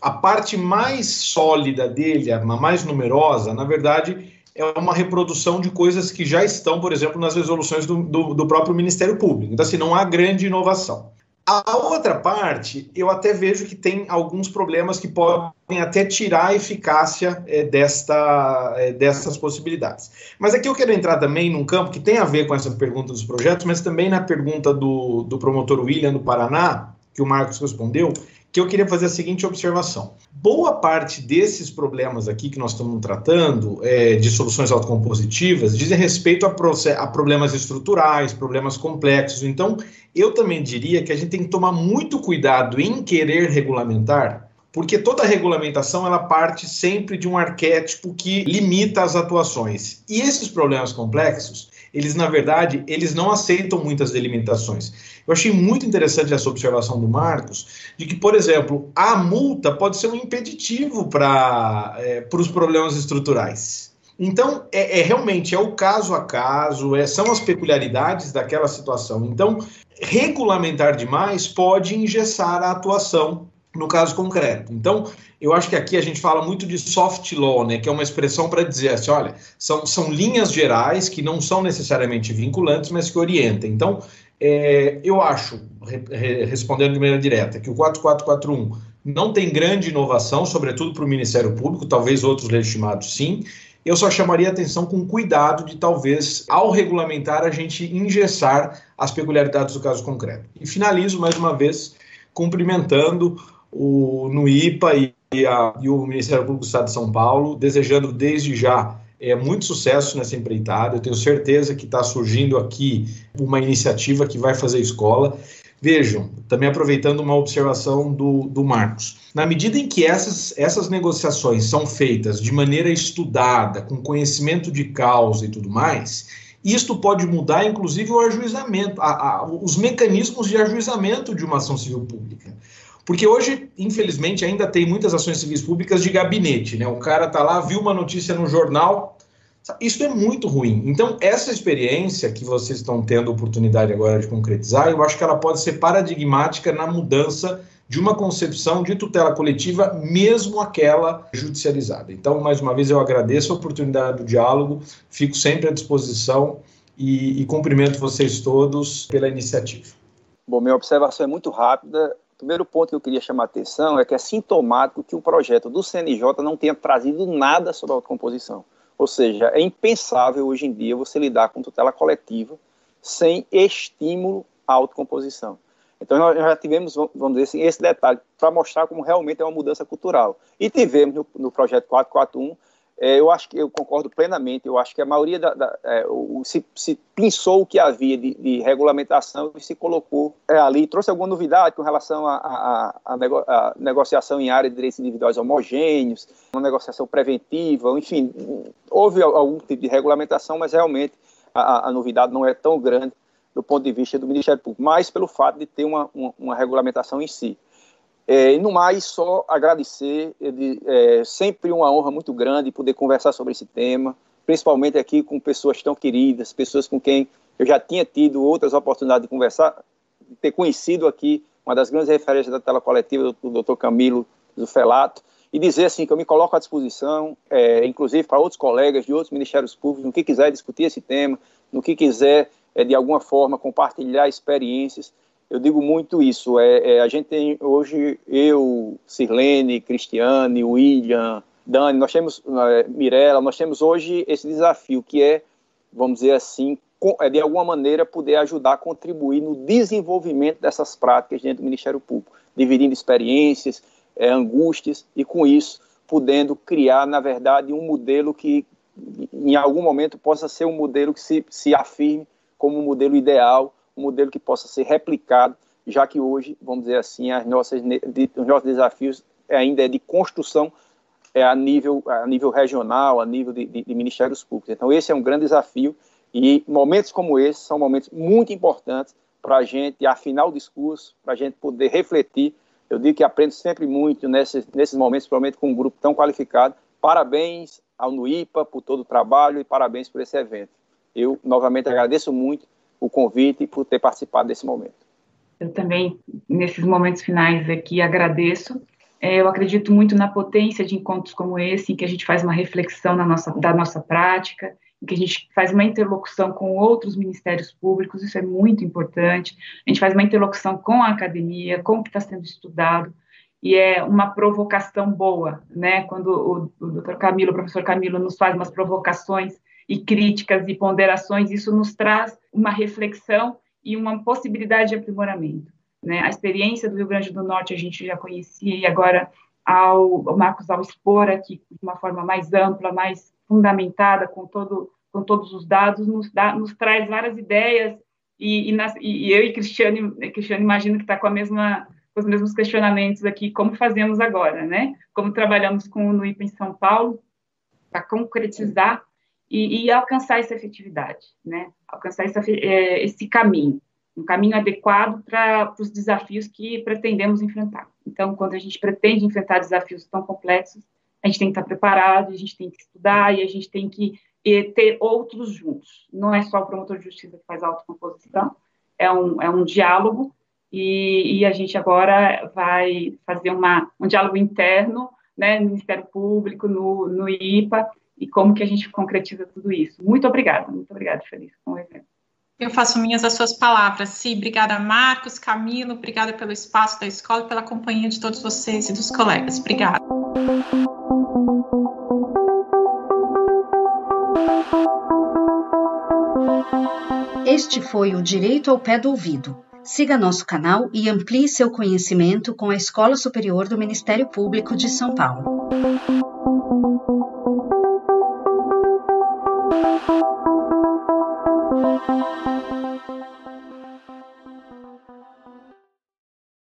a parte mais sólida dele, a mais numerosa, na verdade, é uma reprodução de coisas que já estão, por exemplo, nas resoluções do, do, do próprio Ministério Público. Então, assim, não há grande inovação. A outra parte, eu até vejo que tem alguns problemas que podem até tirar a eficácia é, desta, é, dessas possibilidades. Mas aqui eu quero entrar também num campo que tem a ver com essa pergunta dos projetos, mas também na pergunta do, do promotor William do Paraná, que o Marcos respondeu, que eu queria fazer a seguinte observação. Boa parte desses problemas aqui que nós estamos tratando, é, de soluções autocompositivas, dizem respeito a, a, problemas estruturais, problemas complexos. Então, eu também diria que a gente tem que tomar muito cuidado em querer regulamentar, porque toda regulamentação ela parte sempre de um arquétipo que limita as atuações. E esses problemas complexos, eles na verdade, eles não aceitam muitas delimitações. Eu achei muito interessante essa observação do Marcos, de que, por exemplo, a multa pode ser um impeditivo para é, os problemas estruturais. Então, é, é, realmente é o caso a caso, é, são as peculiaridades daquela situação. Então, regulamentar demais pode engessar a atuação no caso concreto. Então, eu acho que aqui a gente fala muito de soft law, né, que é uma expressão para dizer assim, olha, são, são linhas gerais que não são necessariamente vinculantes, mas que orientam. Então, é, eu acho, re, respondendo de maneira direta, que o 4441 não tem grande inovação, sobretudo para o Ministério Público, talvez outros legitimados sim. Eu só chamaria atenção com cuidado de talvez, ao regulamentar, a gente engessar as peculiaridades do caso concreto. E finalizo mais uma vez cumprimentando o NUIPA e, a, e o Ministério Público do Estado de São Paulo, desejando desde já é, muito sucesso nessa empreitada. Eu tenho certeza que está surgindo aqui uma iniciativa que vai fazer escola. Vejam, também aproveitando uma observação do, do Marcos. Na medida em que essas, essas negociações são feitas de maneira estudada, com conhecimento de causa e tudo mais, isto pode mudar, inclusive, o ajuizamento, a, a, os mecanismos de ajuizamento de uma ação civil pública. Porque hoje, infelizmente, ainda tem muitas ações civis públicas de gabinete, né? O cara tá lá, viu uma notícia no jornal. Isso é muito ruim. Então, essa experiência que vocês estão tendo oportunidade agora de concretizar, eu acho que ela pode ser paradigmática na mudança de uma concepção de tutela coletiva, mesmo aquela judicializada. Então, mais uma vez, eu agradeço a oportunidade do diálogo, fico sempre à disposição e, e cumprimento vocês todos pela iniciativa. Bom, minha observação é muito rápida. O primeiro ponto que eu queria chamar a atenção é que é sintomático que o projeto do CNJ não tenha trazido nada sobre a autocomposição. Ou seja, é impensável hoje em dia você lidar com tutela coletiva sem estímulo à autocomposição. Então, nós já tivemos, vamos dizer assim, esse detalhe para mostrar como realmente é uma mudança cultural. E tivemos no, no projeto 441 é, eu acho que eu concordo plenamente. Eu acho que a maioria da, da é, o, se, se, pensou o que havia de, de regulamentação e se colocou é, ali, trouxe alguma novidade com relação à nego, negociação em área de direitos individuais homogêneos, uma negociação preventiva, enfim, houve algum tipo de regulamentação, mas realmente a, a novidade não é tão grande do ponto de vista do Ministério Público, mais pelo fato de ter uma, uma, uma regulamentação em si. É, e no mais, só agradecer, é, sempre uma honra muito grande poder conversar sobre esse tema, principalmente aqui com pessoas tão queridas, pessoas com quem eu já tinha tido outras oportunidades de conversar, de ter conhecido aqui uma das grandes referências da tela coletiva, o Dr. Camilo Zufelato, e dizer assim que eu me coloco à disposição, é, inclusive para outros colegas de outros ministérios públicos, no que quiser discutir esse tema, no que quiser, é, de alguma forma, compartilhar experiências, eu digo muito isso. É, é, a gente tem hoje, eu, Sirlene, Cristiane, William, Dani, nós temos, é, Mirella, nós temos hoje esse desafio que é, vamos dizer assim, com, é, de alguma maneira poder ajudar contribuir no desenvolvimento dessas práticas dentro do Ministério Público, dividindo experiências, é, angústias e com isso podendo criar, na verdade, um modelo que em algum momento possa ser um modelo que se, se afirme como um modelo ideal um modelo que possa ser replicado, já que hoje, vamos dizer assim, as nossas, de, os nossos desafios ainda é de construção é, a, nível, a nível regional, a nível de, de, de ministérios públicos. Então, esse é um grande desafio e momentos como esse são momentos muito importantes para a gente afinar o discurso, para a gente poder refletir. Eu digo que aprendo sempre muito nesses, nesses momentos, principalmente com um grupo tão qualificado. Parabéns ao NUIPA por todo o trabalho e parabéns por esse evento. Eu, novamente, agradeço muito o convite e por ter participado desse momento. Eu também nesses momentos finais aqui, agradeço. É, eu acredito muito na potência de encontros como esse, em que a gente faz uma reflexão na nossa, da nossa prática, em que a gente faz uma interlocução com outros ministérios públicos, isso é muito importante. A gente faz uma interlocução com a academia, com o que está sendo estudado, e é uma provocação boa, né? Quando o, o doutor Camilo, o professor Camilo, nos faz umas provocações e críticas e ponderações, isso nos traz uma reflexão e uma possibilidade de aprimoramento. Né? A experiência do Rio Grande do Norte a gente já conhecia e agora ao, o Marcos ao expor aqui de uma forma mais ampla, mais fundamentada, com, todo, com todos os dados, nos, dá, nos traz várias ideias e, e, nas, e, eu e Cristiane, Cristiane imagino que está com a mesma com os mesmos questionamentos aqui, como fazemos agora, né? Como trabalhamos com o NUIPA em São Paulo para concretizar e, e, alcançar essa efetividade, né? Alcançar essa, é, esse caminho, um caminho adequado para os desafios que pretendemos enfrentar. Então, quando a gente pretende enfrentar desafios tão complexos, a gente tem que estar preparado, a gente tem que estudar e a gente tem que ter outros juntos. Não é só o promotor de justiça que faz a autocomposição, é um, é um diálogo e, e a gente agora vai fazer uma, um diálogo interno né, no Ministério Público, no, no IPA, e como que a gente concretiza tudo isso. Muito obrigada, muito obrigada, Feliz, com o evento. Eu faço minhas as suas palavras. Sim, obrigada, Marcos, Camilo, obrigada pelo espaço da escola e pela companhia de todos vocês e dos colegas. Obrigada. Este foi o Direito ao Pé do Ouvido. Siga nosso canal e amplie seu conhecimento com a Escola Superior do Ministério Público de São Paulo.